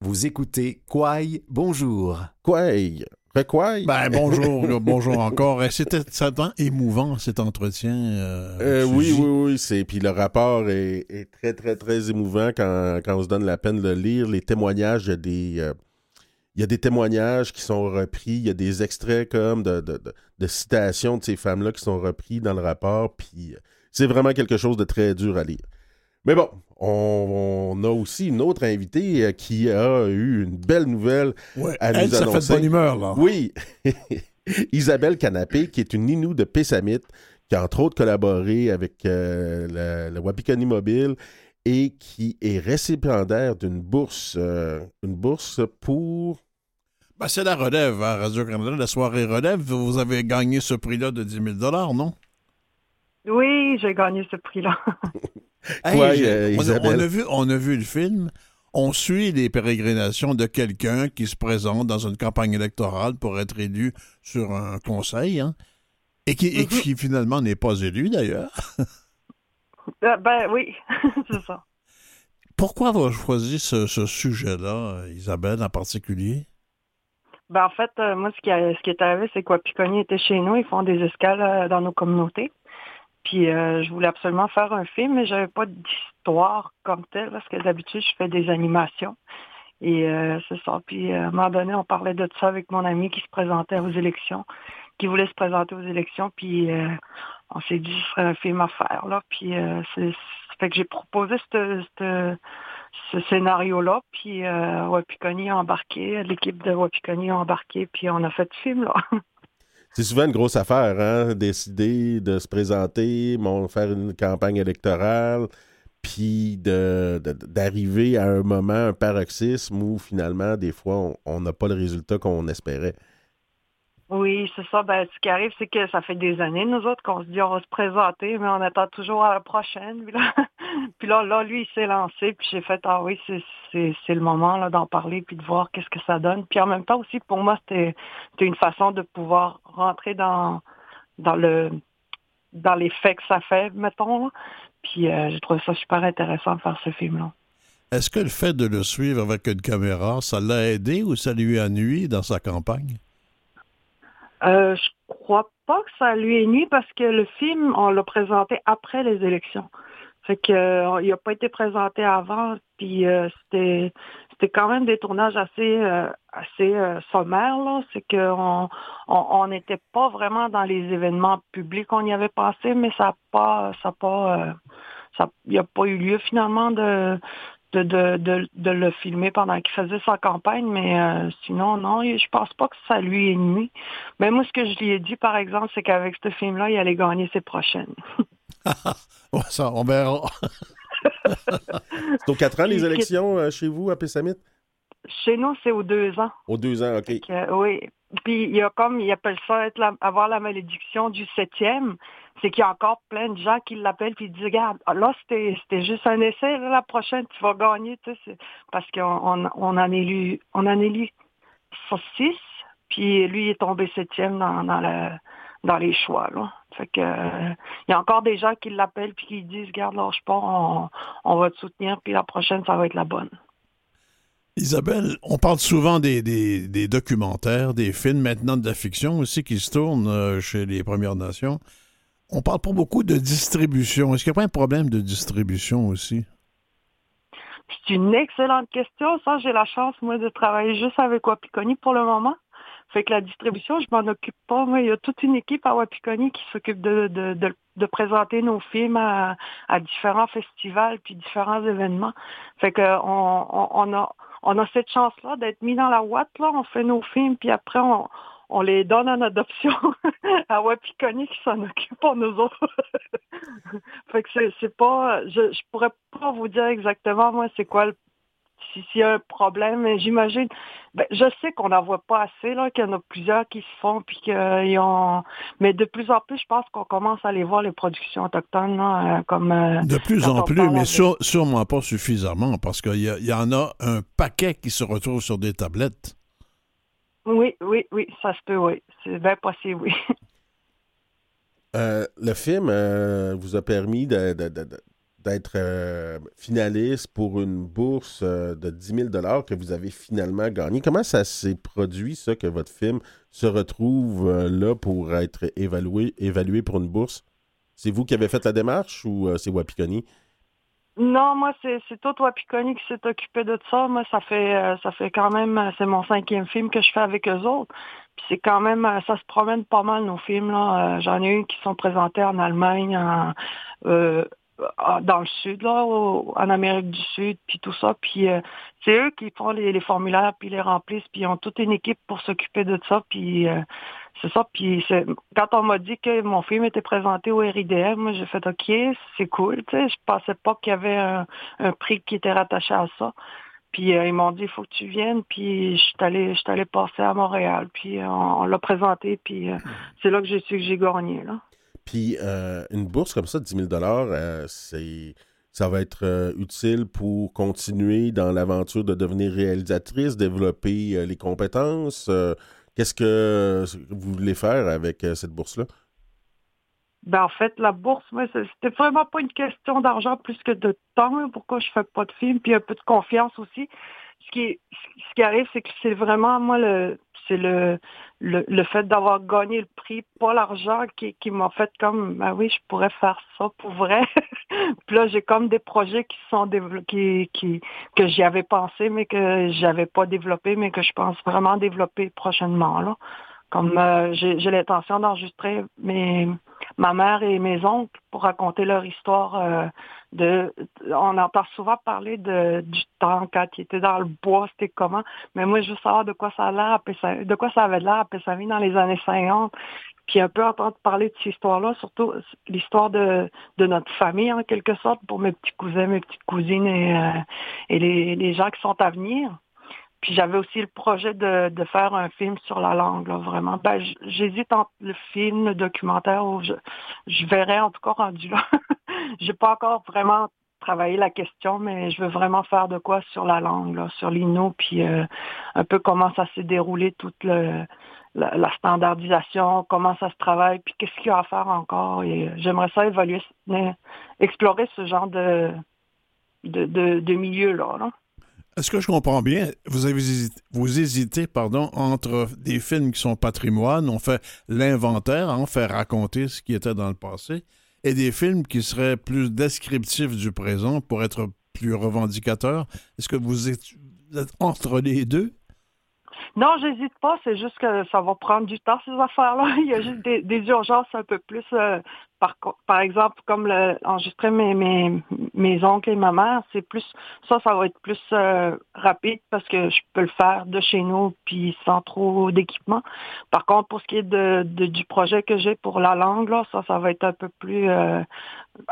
Vous écoutez Quai, bonjour. Quai. Requai. Ben, bonjour, <laughs> bonjour encore. C'était certainement émouvant cet entretien. Euh, euh, oui, oui, oui. C'est puis le rapport est, très, très, très émouvant quand, quand, on se donne la peine de le lire. Les témoignages, des, il y a des témoignages qui sont repris, il y a des extraits comme de, citations de ces femmes-là qui sont repris dans le rapport, puis euh, c'est vraiment quelque chose de très dur à lire. Mais bon, on, a aussi une autre invitée euh, qui a eu une belle nouvelle à nous elle, Ça fait de bonne humeur, là. Oui. <laughs> Isabelle Canapé, qui est une Inou de Pessamit, qui a entre autres collaboré avec euh, le Wapikani Mobile et qui est récipiendaire d'une bourse, une bourse pour ben, c'est la relève à Radio-Canada, la soirée relève. Vous avez gagné ce prix-là de 10 000 non? Oui, j'ai gagné ce prix-là. <laughs> Euh, on, a vu, on a vu le film. On suit les pérégrinations de quelqu'un qui se présente dans une campagne électorale pour être élu sur un conseil, hein, et, qui, qui, finalement n'est pas élu d'ailleurs. Euh, <laughs> ben oui, <laughs> c'est ça. Pourquoi avoir choisi ce sujet-là, Isabelle, en particulier? Ben, en fait, euh, moi, ce qui, ce qui est arrivé, c'est quoi Piconnier était chez nous, ils font des escales euh, dans nos communautés. Puis euh, je voulais absolument faire un film, mais j'avais pas d'histoire comme telle, parce que d'habitude, je fais des animations. Et c'est ça. Puis à un moment donné, on parlait de ça avec mon ami qui se présentait aux élections, qui voulait se présenter aux élections. Puis on s'est dit, je ferait un film à faire. Là. Puis c'est fait que j'ai proposé ce scénario-là, puis euh, Wapikoni a embarqué, l'équipe de Wapikoni a embarqué, puis on a fait le film, là. <laughs> C'est souvent une grosse affaire, hein? Décider de se présenter, faire une campagne électorale, puis d'arriver à un moment, un paroxysme où finalement, des fois, on n'a pas le résultat qu'on espérait. Oui, c'est ça. Ben, ce qui arrive, c'est que ça fait des années, nous autres, qu'on se dit on va se présenter, mais on attend toujours à la prochaine. Puis là, <laughs> là, lui, il s'est lancé, puis j'ai fait Ah oui, c'est le moment là d'en parler, puis de voir qu'est-ce que ça donne. Puis en même temps aussi, pour moi, c'était une façon de pouvoir rentrer dans, dans le dans les faits que ça fait, mettons. Puis euh, j'ai trouvé ça super intéressant de faire ce film-là. Est-ce que le fait de le suivre avec une caméra, ça l'a aidé ou ça lui a nuit dans sa campagne? Euh, je crois pas que ça lui ait nuit parce que le film, on l'a présenté après les élections. Fait que euh, il n'a pas été présenté avant, puis euh, c'était c'était quand même des tournages assez euh, assez sommaires là. C'est qu'on on n'était pas vraiment dans les événements publics qu'on y avait passé, mais ça n'a pas ça pas ça il a pas eu lieu finalement de de, de, de, le filmer pendant qu'il faisait sa campagne, mais euh, sinon, non, je pense pas que ça lui est nuit. Mais moi, ce que je lui ai dit, par exemple, c'est qu'avec ce film-là, il allait gagner ses prochaines. <laughs> ça, on verra. <laughs> c'est aux quatre ans, les élections euh, chez vous, à Pessamit? Chez nous, c'est aux deux ans. Aux deux ans, OK. oui. Puis il y a comme, il appelle ça être avoir la malédiction du septième c'est qu'il y a encore plein de gens qui l'appellent puis disent regarde là c'était juste un essai la prochaine tu vas gagner tu sais, parce qu'on on, en élu on élu six puis lui il est tombé septième dans dans dans les choix là que il y a encore des gens qui l'appellent puis qui disent regarde lâche pas on, on va te soutenir puis la prochaine ça va être la bonne Isabelle, on parle souvent des, des, documentaires, des films, maintenant de la fiction aussi qui se tournent euh, chez les Premières Nations. On parle pas beaucoup de distribution. Est-ce qu'il n'y a pas un problème de distribution aussi? C'est une excellente question. Ça, j'ai la chance, moi, de travailler juste avec Wapikoni pour le moment. Fait que la distribution, je m'en occupe pas. Il y a toute une équipe à Wapikoni qui s'occupe de, de, de, présenter nos films à, différents festivals puis différents événements. Fait que on, on, a on a cette chance-là d'être mis dans la ouate, là. On fait nos films, puis après, on, on les donne en adoption <laughs> à Wapikoni qui s'en occupe pour nous autres. <laughs> fait que c'est pas, je, je pourrais pas vous dire exactement moi c'est quoi le s'il y a un problème, mais j'imagine, ben, je sais qu'on n'en voit pas assez, là, qu'il y en a plusieurs qui se font, puis qu'ils ont, mais de plus en plus, je pense qu'on commence à aller voir les productions autochtones, là, euh, comme. Euh, de plus en plus, mais sûrement pas suffisamment, parce qu'il y, y, en a un paquet qui se retrouve sur des tablettes. Oui, oui, oui, ça se peut, oui. C'est bien possible, oui. <laughs> Euh, le film euh, vous a permis d'être euh, finaliste pour une bourse de 10 000 que vous avez finalement gagné. Comment ça s'est produit, ça, que votre film se retrouve là pour être évalué, évalué pour une bourse? C'est vous qui avez fait la démarche ou c'est Wapikoni? Non, moi, c'est, c'est toi, toi, Picconi, qui s'est occupé de ça. Moi, ça fait euh, ça fait quand même, euh, c'est mon cinquième film que je fais avec eux autres. Puis c'est quand même, euh, ça se promène pas mal, nos films. là. j'en ai eu qui sont présentés en Allemagne, en, dans le sud, là, en Amérique du Sud, puis tout ça. Puis c'est eux qui font les, formulaires, puis les remplissent, puis ils ont toute une équipe pour s'occuper de ça. Puis c'est ça. Puis quand on m'a dit que mon film était présenté au RIDM, j'ai fait OK, c'est cool. Tu sais, je pensais pas qu'il y avait un, prix qui était rattaché à ça. Puis euh, ils m'ont dit il faut que tu viennes. Puis je suis allé, je suis allé passer à Montréal. Puis euh, on, l'a présenté. Puis euh, c'est là que j'ai su que j'ai gagné là. Puis une bourse comme ça de 10 000 dollars, c'est ça va être utile pour continuer dans l'aventure de devenir réalisatrice, développer les compétences. Qu'est-ce que vous voulez faire avec euh, cette bourse-là? Ben, en fait, la bourse, c'était vraiment pas une question d'argent plus que de temps. Pourquoi je fais pas de film, puis un peu de confiance aussi. Ce qui, ce qui arrive, c'est que c'est vraiment, moi, le, c'est le, le, fait d'avoir gagné le prix, pas l'argent, qui, qui m'a fait comme, ben oui, je pourrais faire ça pour vrai. <laughs> Puis là, j'ai comme des projets qui sont développés, qui, que j'y avais pensé, mais que j'avais pas développé, mais que je pense vraiment développer prochainement. Là. Comme mm. euh, j'ai l'intention d'enregistrer mes ma mère et mes oncles pour raconter leur histoire euh, de, on entend souvent parler de, du temps quand il était dans le bois, c'était comment. Mais moi, je veux savoir de quoi ça a l'air, de quoi ça avait l'air à vie dans les années 50. Puis un peu entendre parler de cette histoire-là, surtout l'histoire de, de notre famille, en quelque sorte, pour mes petits cousins, mes petites cousines et, euh, et les, les gens qui sont à venir. Puis j'avais aussi le projet de, de faire un film sur la langue, là, vraiment. Ben, j'hésite entre le film, le documentaire, ou je, je verrai en tout cas rendu là. <laughs> J'ai pas encore vraiment travaillé la question, mais je veux vraiment faire de quoi sur la langue, là, sur l'INO, puis euh, un peu comment ça s'est déroulé, toute le, la, standardisation, comment ça se travaille, puis qu'est-ce qu'il y a à faire encore. Et j'aimerais ça évaluer, explorer ce genre de, de, de, de milieu-là. là est-ce que je comprends bien? Vous hésitez, pardon, entre des films qui sont patrimoine, on fait l'inventaire, on fait raconter ce qui était dans le passé, et des films qui seraient plus descriptifs du présent pour être plus revendicateurs. Est-ce que vous êtes, entre les deux? Non, j'hésite pas. C'est juste que ça va prendre du temps, ces affaires-là. <laughs> Il y a juste des, urgences un peu plus euh, par, par exemple, comme le, enregistrer mes, mes, mes oncles et ma mère, c'est plus ça, ça va être plus euh, rapide parce que je peux le faire de chez nous puis sans trop d'équipement. Par contre, pour ce qui est de, du projet que j'ai pour la langue, là, ça, ça va être un peu plus euh,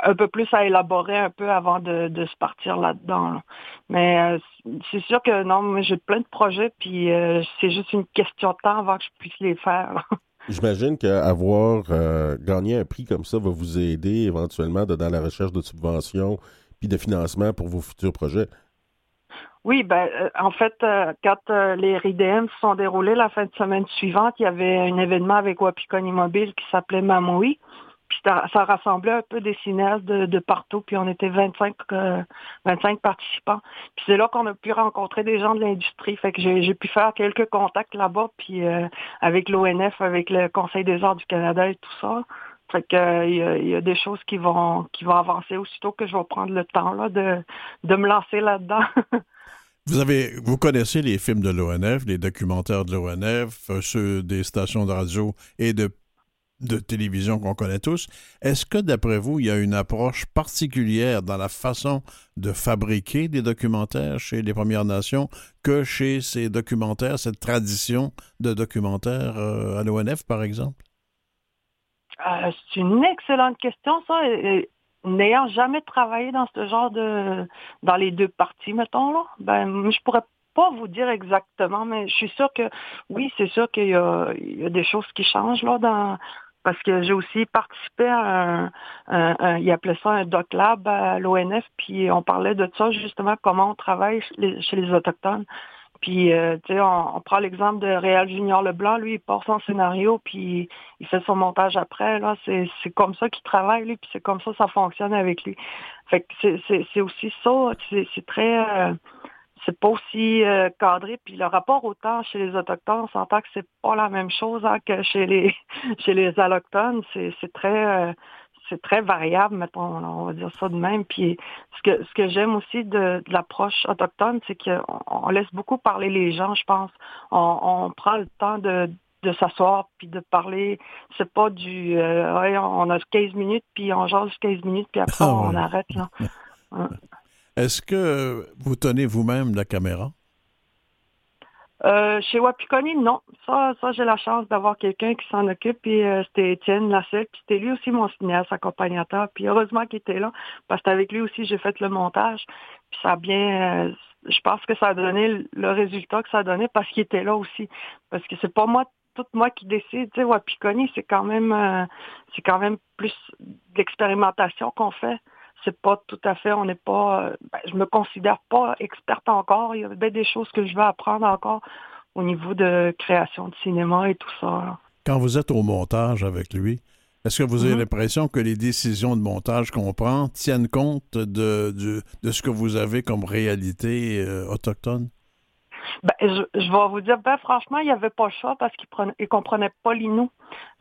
un peu plus à élaborer un peu avant de, de se partir là-dedans. Mais euh, c'est sûr que non, j'ai plein de projets puis c'est juste une question de temps avant que je puisse les faire. J'imagine qu'avoir euh, gagné un prix comme ça va vous aider éventuellement dans la recherche de subventions puis de financement pour vos futurs projets. Oui, ben, euh, en fait, euh, quand les RIDM se sont déroulés la fin de semaine suivante, il y avait un événement avec Wapikon Immobile qui s'appelait Mamoui. Ça, rassemblait un peu des cinéastes de, partout, puis on était 25, 25 euh, participants. Puis c'est là qu'on a pu rencontrer des gens de l'industrie. Fait que j'ai pu faire quelques contacts là-bas, puis euh, avec l'ONF, avec le Conseil des arts du Canada et tout ça. Fait que euh, il y, a des choses qui vont qui vont avancer aussitôt que je vais prendre le temps là de, de me lancer là-dedans. <laughs> Vous avez, vous connaissez les films de l'ONF, les documentaires de l'ONF, ceux des stations de radio et de de télévision qu'on connaît tous. Est-ce que, d'après vous, il y a une approche particulière dans la façon de fabriquer des documentaires chez les Premières Nations que chez ces documentaires, cette tradition de documentaires euh, à l'ONF, par exemple? Euh, c'est une excellente question, ça. N'ayant jamais travaillé dans ce genre de... dans les deux parties, mettons, là, ben, je pourrais pas vous dire exactement, mais je suis sûre que oui, c'est sûr qu'il y, a, des choses qui changent là dans parce que j'ai aussi participé à un, il appelait ça un doc lab à l'ONF, puis on parlait de ça justement, comment on travaille chez les, Autochtones. Puis, euh, tu sais, on, prend l'exemple de Réal Junior Leblanc, lui, il porte son scénario, puis il fait son montage après, là, c'est comme ça qu'il travaille, lui, puis c'est comme ça ça fonctionne avec lui. Fait que c'est aussi ça, c'est très... Euh, c'est pas aussi euh, cadré. Puis le rapport au temps chez les Autochtones, on s'entend que c'est pas la même chose hein, que chez les <laughs> chez les Allochtones. C'est, c'est très euh, c'est très variable, mettons, on va dire ça de même. Puis ce que ce que j'aime aussi de, l'approche autochtone, c'est qu'on on laisse beaucoup parler les gens, je pense. On, on prend le temps de, de s'asseoir puis de parler. C'est pas du euh, on a 15 minutes puis on jase 15 minutes puis après ah on arrête là. Est-ce que vous tenez vous-même la caméra? Euh, chez Wapikoni, non. Ça, ça j'ai la chance d'avoir quelqu'un qui s'en occupe. Puis euh, c'était Étienne Lasselle. Puis c'était lui aussi mon cinéaste accompagnateur. Puis heureusement qu'il était là, parce qu'avec lui aussi, j'ai fait le montage. Puis ça a bien... Euh, je pense que ça a donné le résultat que ça a donné parce qu'il était là aussi. Parce que c'est pas moi tout moi qui décide. Tu sais, Wapikoni, c'est quand même c'est quand même plus d'expérimentation qu'on fait c'est pas tout à fait, on n'est pas, euh, ben, je me considère pas experte encore. Il y a bien des choses que je veux apprendre encore au niveau de création de cinéma et tout ça. Quand vous êtes au montage avec lui, est-ce que vous avez mm-hmm. l'impression que les décisions de montage qu'on prend tiennent compte de, de, ce que vous avez comme réalité euh, autochtone? Ben, je, je, vais vous dire, ben, franchement, il n'y avait pas le choix parce qu'il ne comprenaient pas l'inou.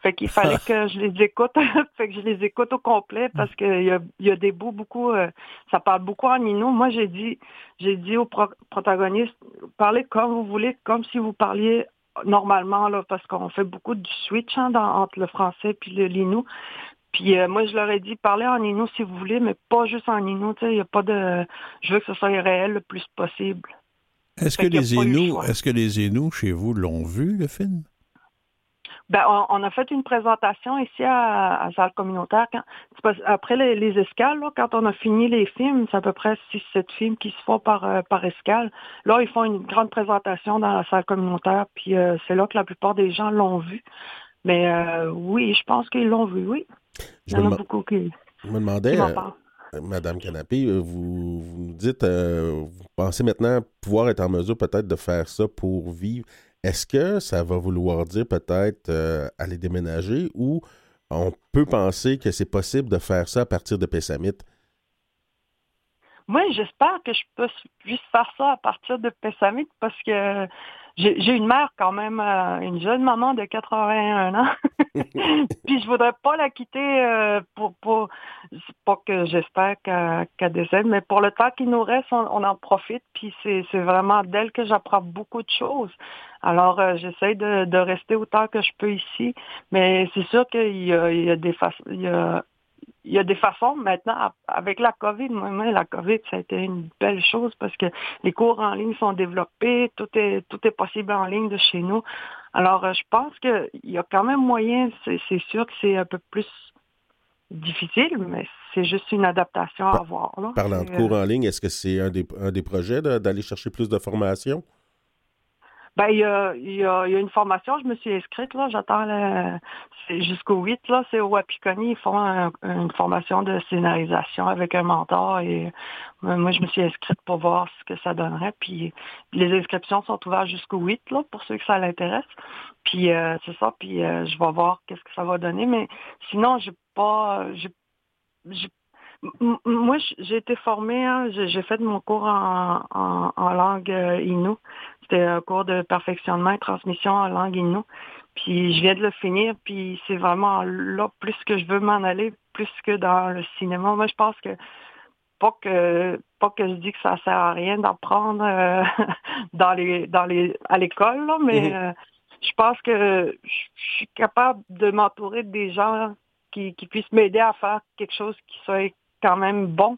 Fait qu'il fallait que je les écoute. <laughs> fait que je les écoute au complet parce qu'il y a, y a des bouts beaucoup, euh, ça parle beaucoup en inou. Moi, j'ai dit, j'ai dit aux protagonistes, parlez comme vous voulez, comme si vous parliez normalement, là, parce qu'on fait beaucoup du switch hein, dans, entre le français et le l'inou. Puis euh, moi, je leur ai dit, parlez en Inou si vous voulez, mais pas juste en Inou. Il y a pas de. Je veux que ce soit réel le plus possible. Est-ce que, les Inuits, est-ce que les Inuits chez vous l'ont vu, le film? Ben, on, on a fait une présentation ici à, à salle communautaire. Quand, après les, les escales, là, quand on a fini les films, c'est à peu près 6-7 films qui se font par, euh, par escale. Là, ils font une grande présentation dans la salle communautaire, puis euh, c'est là que la plupart des gens l'ont vu. Mais euh, oui, je pense qu'ils l'ont vu, oui. Il y me, en a beaucoup qui, je me demandais, Madame Canapé, euh, vous, nous dites, euh, vous pensez maintenant pouvoir être en mesure peut-être de faire ça pour vivre. Est-ce que ça va vouloir dire peut-être euh, aller déménager ou on peut penser que c'est possible de faire ça à partir de Pessamit? Moi, j'espère que je juste faire ça à partir de Pessamit parce que j'ai une mère quand même, euh, une jeune maman de 81 ans. <laughs> Puis je voudrais pas la quitter euh, pour, pour pas que j'espère qu'elle qu'elle décède, mais pour le temps qu'il nous reste, on, on en profite. Puis c'est c'est vraiment d'elle que j'apprends beaucoup de choses. Alors euh, j'essaie de, de rester autant que je peux ici, mais c'est sûr qu'il y y a des façons, il y a il y a des façons maintenant, avec la COVID, moi, la COVID, ça a été une belle chose parce que les cours en ligne sont développés, tout est, tout est possible en ligne de chez nous. Alors, euh, je pense qu'il y a quand même moyen, c'est sûr que c'est un peu plus difficile, mais c'est juste une adaptation à avoir. Là. Parlant de cours euh, en ligne, est-ce que c'est un des, un des projets d'aller chercher plus de formation? Ben, il y a, y, a, y a une formation, je me suis inscrite, là, j'attends jusqu'au 8, là, c'est au Wapikoni, ils font un- une formation de scénarisation avec un mentor et euh, moi, je me suis inscrite pour voir ce que ça donnerait, puis les inscriptions sont ouvertes jusqu'au 8, là, pour ceux que ça l'intéresse, puis euh, c'est ça, puis euh, je vais voir qu'est-ce que ça va donner, mais sinon, j'ai pas, j'ai, moi, j'ai été formée, hein, j'ai fait mon cours en, en, en langue euh, Innu. C'était un cours de perfectionnement et transmission en langue Innu. Puis je viens de le finir, puis c'est vraiment là plus que je veux m'en aller, plus que dans le cinéma. Moi, je pense que pas que pas que je dis que ça sert à rien d'apprendre euh, <laughs> dans les dans les à l'école, mais Mhm. euh, je pense que je je suis capable de m'entourer des gens qui, qui puissent m'aider à faire quelque chose qui soit quand même bon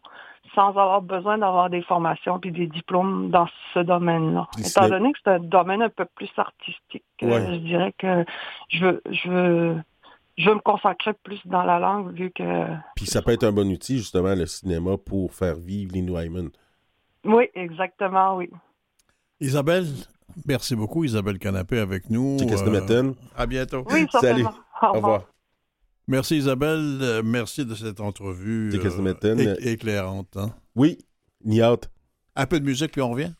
sans avoir besoin d'avoir des formations puis des diplômes dans ce domaine-là. Étant c'est- donné que c'est un domaine un peu plus artistique, euh, Ouais. je dirais que je veux, je veux, je veux me consacrer plus dans la langue vu que, Puis ça peut être un bon outil, justement, le cinéma, pour faire vivre Hyman. oui, exactement, oui. Isabelle, merci beaucoup, Isabelle Canapé avec nous. C'est qu'est-ce que Euh, à bientôt. Oui, Salut. certainement. Au revoir. Merci Isabelle, Euh, merci de cette entrevue euh, éclairante. hein. Oui, ni. Un peu de musique puis on revient?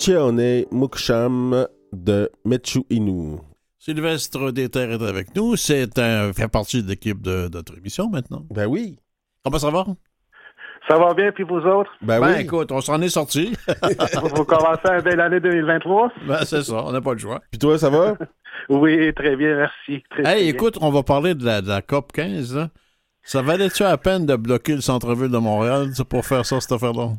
Tchéoné Muksham de Metsu Inu. Sylvestre Déter est avec nous. C'est un, fait partie de l'équipe de, de notre émission maintenant. Ben oui. Comment ça va? Ça va bien, puis vous autres? Ben, Ben oui. écoute, on s'en est sorti. <laughs> vous, vous commencez une belle année 2023? ben c'est ça, on n'a pas le choix. Puis toi, ça va? <laughs> Oui, très bien, merci. Très, très Hey, bien. écoute, on va parler de la, de la COP 15. Là. Ça valait-tu à peine de bloquer le centre-ville de Montréal pour faire ça, cette affaire-là?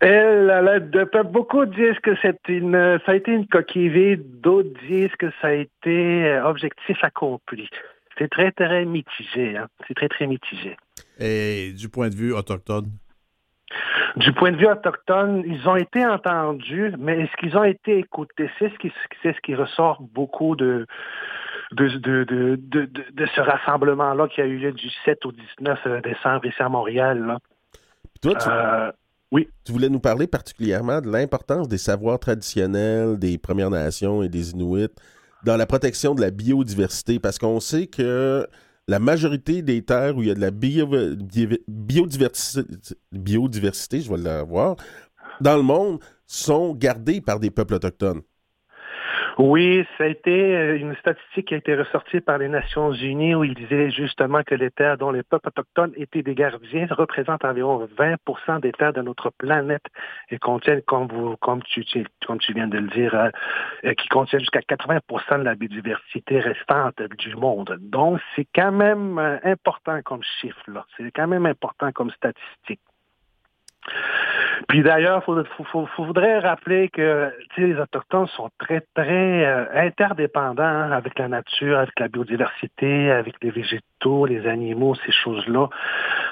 Elle, elle a de- beaucoup disent que c'est une, ça a été une coquille vide, d'autres disent que ça a été euh, objectif accompli. C'est très, très mitigé. Hein? C'est très, très mitigé. Et du point de vue autochtone? Du point de vue autochtone, ils ont été entendus, mais est-ce qu'ils ont été écoutés? C'est ce qui, c'est ce qui ressort beaucoup de, de, de, de, de, ce rassemblement-là qui a eu lieu du 7 au 19 décembre ici à Montréal. Là. Toi, tu, Euh, tu voulais nous parler particulièrement de l'importance des savoirs traditionnels des Premières Nations et des Inuits dans la protection de la biodiversité, parce qu'on sait que la majorité des terres où il y a de la bio- bio- biodiversité, biodiversité, je vais l'avoir, dans le monde, sont gardées par des peuples autochtones. Oui, ça a été euh, une statistique qui a été ressortie par les Nations Unies où il disait justement que les terres dont les peuples autochtones étaient des gardiens représentent environ 20% des terres de notre planète et contiennent, comme, vous, comme, tu, comme tu viens de le dire, euh, euh, qui contiennent jusqu'à 80% de la biodiversité restante du monde. Donc, c'est quand même euh, important comme chiffre, là. C'est quand même important comme statistique. Puis d'ailleurs, il faudrait rappeler que les Autochtones sont très, très euh, interdépendants hein, avec la nature, avec la biodiversité, avec les végétaux, les animaux, ces choses-là.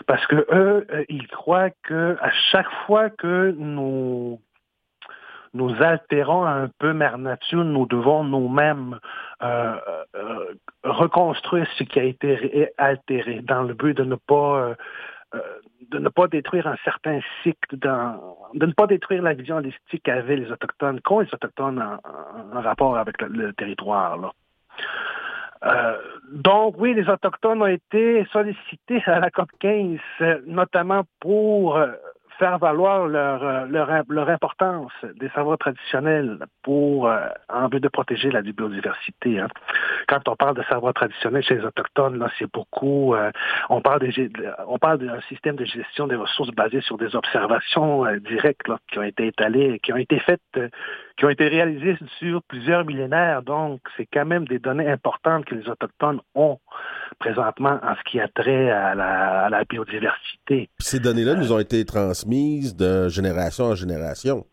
Parce que eux, euh, ils croient que à chaque fois que nous nous altérons un peu Mère Nature, nous devons nous-mêmes euh, reconstruire ce qui a été ré- altéré dans le but de ne pas de ne pas détruire un certain cycle, dans, de ne pas détruire la vision holistique qu'avaient les Autochtones, qu'ont les Autochtones en, rapport avec le, le territoire. Là. Euh, donc oui, les Autochtones ont été sollicités à la COP 15, euh, notamment pour euh, faire valoir leur, euh, leur, leur importance des savoirs traditionnels pour euh, en but de protéger la biodiversité. hein. Quand on parle de savoirs traditionnels chez les Autochtones, là, c'est beaucoup euh, on parle, on parle d'un système de gestion des ressources basé sur des observations euh, directes là, qui ont été étalées, qui ont été faites, euh, qui ont été réalisées sur plusieurs millénaires. Donc, c'est quand même des données importantes que les Autochtones ont présentement en ce qui a trait à la, à la biodiversité. Puis ces données-là nous ont été transmises de génération en génération.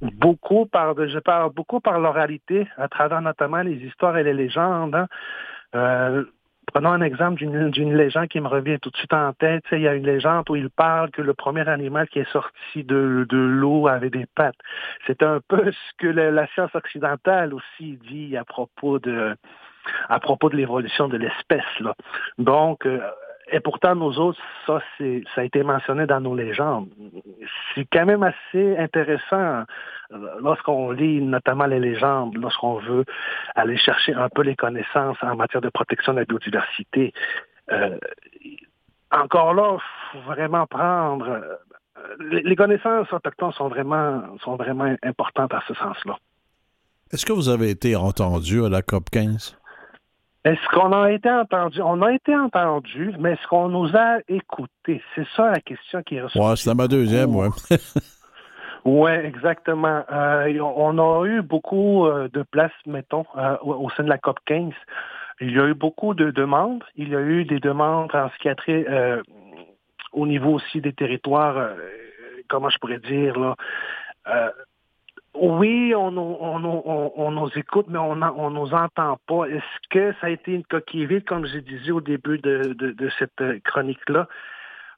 Beaucoup par, je parle beaucoup par l'oralité, à travers notamment les histoires et les légendes. hein. Euh, prenons un exemple d'une légende qui me revient tout de suite en tête. Il y a une légende où il parle que le premier animal qui est sorti de, l'eau avait des pattes. C'est un peu <laughs> ce que la science occidentale aussi dit à propos de à propos de l'évolution de l'espèce. Donc, euh, et pourtant, nous autres, ça, ça a été mentionné dans nos légendes. C'est quand même assez intéressant euh, lorsqu'on lit notamment les légendes, lorsqu'on veut aller chercher un peu les connaissances en matière de protection de la biodiversité. Euh, encore là, il faut vraiment prendre... euh, les les connaissances autochtones sont vraiment, sont vraiment importantes à ce sens-là. Est-ce que vous avez été entendu à la COP 15? Est-ce qu'on a été entendu? On a été entendu, mais est-ce qu'on nous a écoutés? C'est ça la question qui est ressortie. Ouais, c'était ma deuxième, ouais. <laughs> Oui, exactement. Euh, on a eu beaucoup euh, de places, mettons, euh, au sein de la COP 15. Il y a eu beaucoup de demandes. Il y a eu des demandes en ce qui a trait euh, au niveau aussi des territoires, comment je pourrais dire, là. Oui, on, on, on, on nous écoute, mais on ne nous entend pas. Est-ce que ça a été une coquille vide, comme je disais au début de, de, cette euh, chronique-là?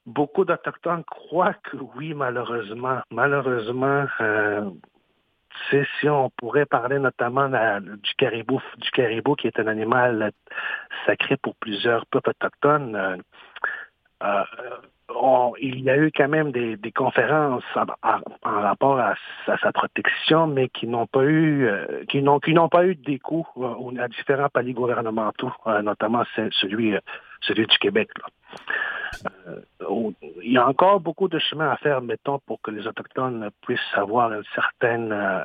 Beaucoup d'Autochtones croient que oui, malheureusement. Malheureusement, euh, si on pourrait parler notamment du caribou, du caribou qui est un animal sacré pour plusieurs peuples autochtones, euh, euh, il y a eu quand même des, conférences en, rapport à, sa- protection, mais qui n'ont pas eu, euh, qui n'ont qui n'ont pas eu d'écho euh, à différents paliers gouvernementaux, euh, notamment ce- celui euh, celui du Québec. Là. Euh, il y a encore beaucoup de chemin à faire, mettons, pour que les Autochtones puissent avoir une certaine euh,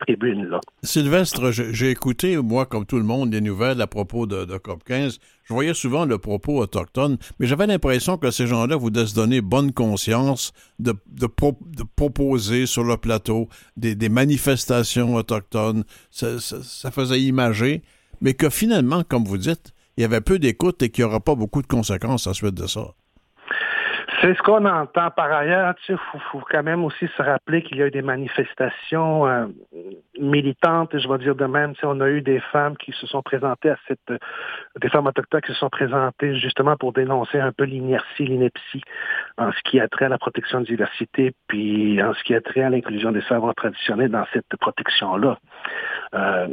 tribune. Là. Sylvestre, j'ai écouté, moi, comme tout le monde, des nouvelles à propos de, COP15. Je voyais souvent le propos autochtone, mais j'avais l'impression que ces gens-là voulaient se donner bonne conscience de, de, proposer sur le plateau des, manifestations autochtones. Ça, ça faisait imager, mais que finalement, comme vous dites, il y avait peu d'écoute et qu'il n'y aura pas beaucoup de conséquences à suite de ça. C'est ce qu'on entend par ailleurs. Il faut, quand même aussi se rappeler qu'il y a eu des manifestations euh, militantes, je vais dire de même. on a eu des femmes qui se sont présentées à cette... Euh, des femmes autochtones qui se sont présentées justement pour dénoncer un peu l'inertie, l'ineptie en ce qui a trait à la protection de diversité, puis en ce qui a trait à l'inclusion des savoirs traditionnels dans cette protection-là. Euh,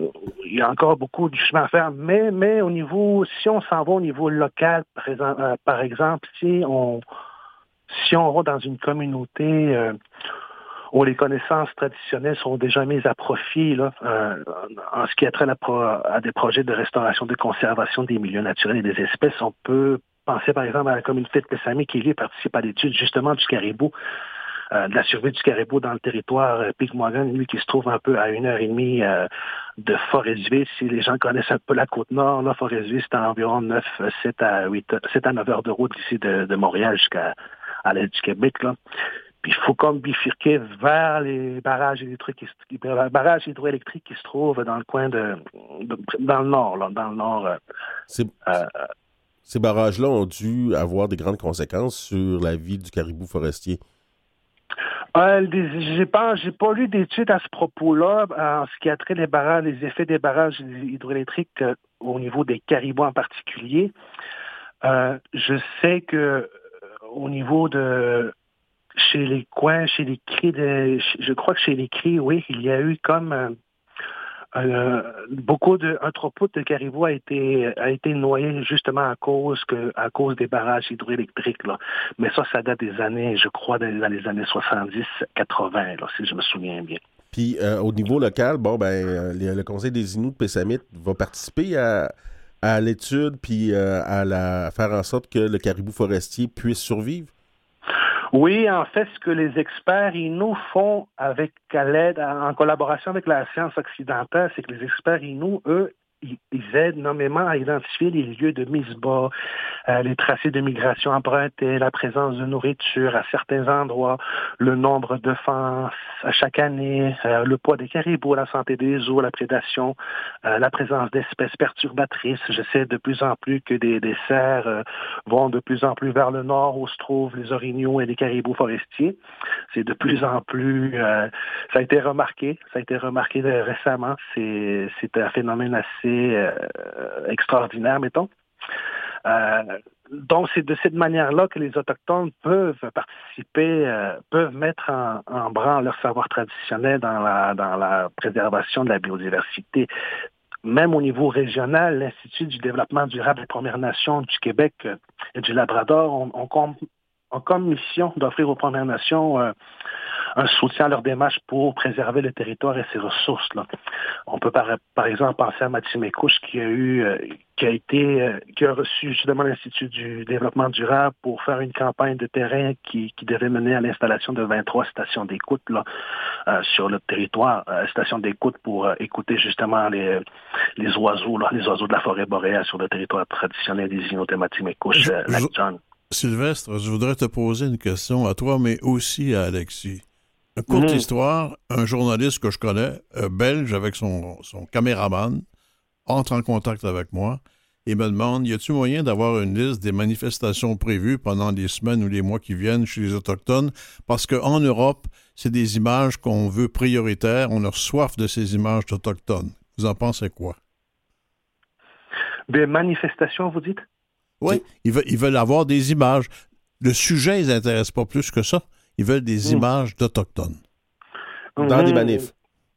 il y a encore beaucoup de chemin à faire, mais, mais au niveau, si on s'en va au niveau local, par exemple, si on si on va dans une communauté euh, où les connaissances traditionnelles sont déjà mises à profit là, euh, en ce qui a trait à, des projets de restauration, de conservation des milieux naturels et des espèces, on peut penser par exemple à la communauté de Pessami qui lui participe à l'étude justement du caribou. Euh, de la survie du caribou dans le territoire euh, lui qui se trouve un peu à une heure et demie de Forêt-Ville. Si les gens connaissent un peu la côte nord, là, Forêt-Ville, c'est à environ 9, 7 à 8, 7 à 9 heures de route ici de, de Montréal jusqu'à à l'aide du Québec. Là. Puis il faut comme bifurquer vers les barrages électriques, barrages hydroélectriques qui se trouvent dans le coin de, dans le nord, là, dans le nord. Euh, ces, euh, ces barrages-là ont dû avoir des grandes conséquences sur la vie du caribou forestier. Euh, j'ai pas, j'ai pas lu d'études à ce propos-là en ce qui a trait les barrages, les effets des barrages hydroélectriques euh, au niveau des caribous en particulier. je sais que au niveau de chez les coins, chez les cris de je crois que chez les cris, oui, il y a eu comme euh, euh, beaucoup de un de caribou a été a été noyé justement à cause que à cause des barrages hydroélectriques là. Mais ça, ça date des années, je crois, dans les années 70-80, si je me souviens bien. Puis euh, au niveau local, bon ben le Conseil des Inuits de Pessamit va participer à à l'étude puis euh, à la, faire en sorte que le caribou forestier puisse survivre? Oui, en fait, ce que les experts nous font avec l'aide, en collaboration avec la science occidentale, c'est que les experts nous, eux, ils aident nommément à identifier les lieux de mise bas, euh, les tracés de migration empruntés, la présence de nourriture à certains endroits, le nombre de à chaque année, euh, le poids des caribous, la santé des eaux, la prédation, euh, la présence d'espèces perturbatrices. Je sais de plus en plus que des, des cerfs vont de plus en plus vers le nord où se trouvent les orignaux et les caribous forestiers. C'est de plus en plus, ça a été remarqué, ça a été remarqué récemment. C'est un phénomène assez euh, extraordinaire, mettons. Euh, donc, c'est de cette manière-là que les Autochtones peuvent participer, euh, peuvent mettre en, branle leur savoir traditionnel dans la, préservation de la biodiversité. Même au niveau régional, l'Institut du développement durable des Premières Nations du Québec et du Labrador ont, ont comme mission d'offrir aux Premières Nations un soutien à leur démarche pour préserver le territoire et ses ressources. Là. On peut par, par exemple penser à Mathieu qui a eu, euh, qui a été, euh, qui a reçu justement l'Institut du développement durable pour faire une campagne de terrain qui, qui devait mener à l'installation de 23 stations d'écoute euh, sur le territoire, stations d'écoute pour écouter justement les, les oiseaux, là, les oiseaux de la forêt boréale sur le territoire traditionnel des Inuits de Mathieu Mécouche, John. Sylvestre, je voudrais te poser une question à toi, mais aussi à Alexis. Une courte mhm. histoire, un journaliste que je connais, euh, belge, avec son, son caméraman, entre en contact avec moi et me demande y a-t-il moyen d'avoir une liste des manifestations prévues pendant les semaines ou les mois qui viennent chez les Autochtones? Parce qu'en Europe, c'est des images qu'on veut prioritaires. On a soif de ces images d'Autochtones. Vous en pensez quoi? Des manifestations, vous dites? Oui, ils veulent, ils veulent avoir des images. Le sujet, ils n'intéresse pas plus que ça. Ils veulent des hmm. images d'Autochtones. Dans les hmm. manifs.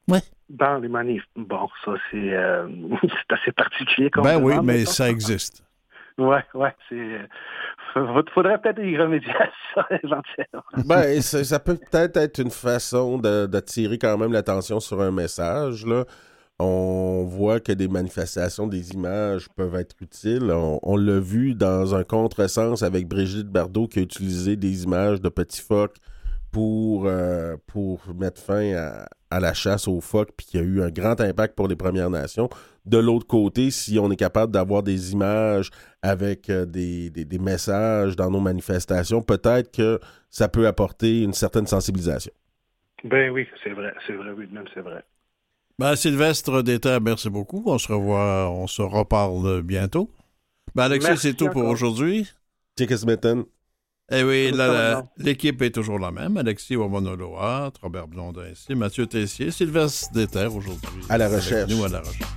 Oui. Dans les manifs. Bon, ça, c'est euh, <laughs> assez particulier. Comme ben oui, mais ça existe. Oui, oui. Il faudrait peut-être y remédier à ça <laughs> éventuellement. Ben, ça peut peut-être être une façon d'attirer quand même l'attention sur un message. Là. On voit que des manifestations, des images peuvent être utiles. On, l'a vu dans un contresens avec Brigitte Bardot qui a utilisé des images de petits phoques pour, euh, mettre fin à, la chasse aux phoques, puis qui a eu un grand impact pour les Premières Nations. De l'autre côté, si on est capable d'avoir des images avec euh, des messages dans nos manifestations, peut-être que ça peut apporter une certaine sensibilisation. Ben oui, c'est vrai, c'est vrai, oui, même c'est vrai. Ben, Sylvestre Déter, merci beaucoup. On se revoit, on se reparle bientôt. Ben, Alexis, c'est tout pour aujourd'hui. Check Smitten. Eh oui, l'équipe est toujours la même. Alexis Wamonoloa, Robert Blondin ici, Mathieu Tessier, Sylvestre Déter aujourd'hui. À la Avec recherche. Nous à la recherche.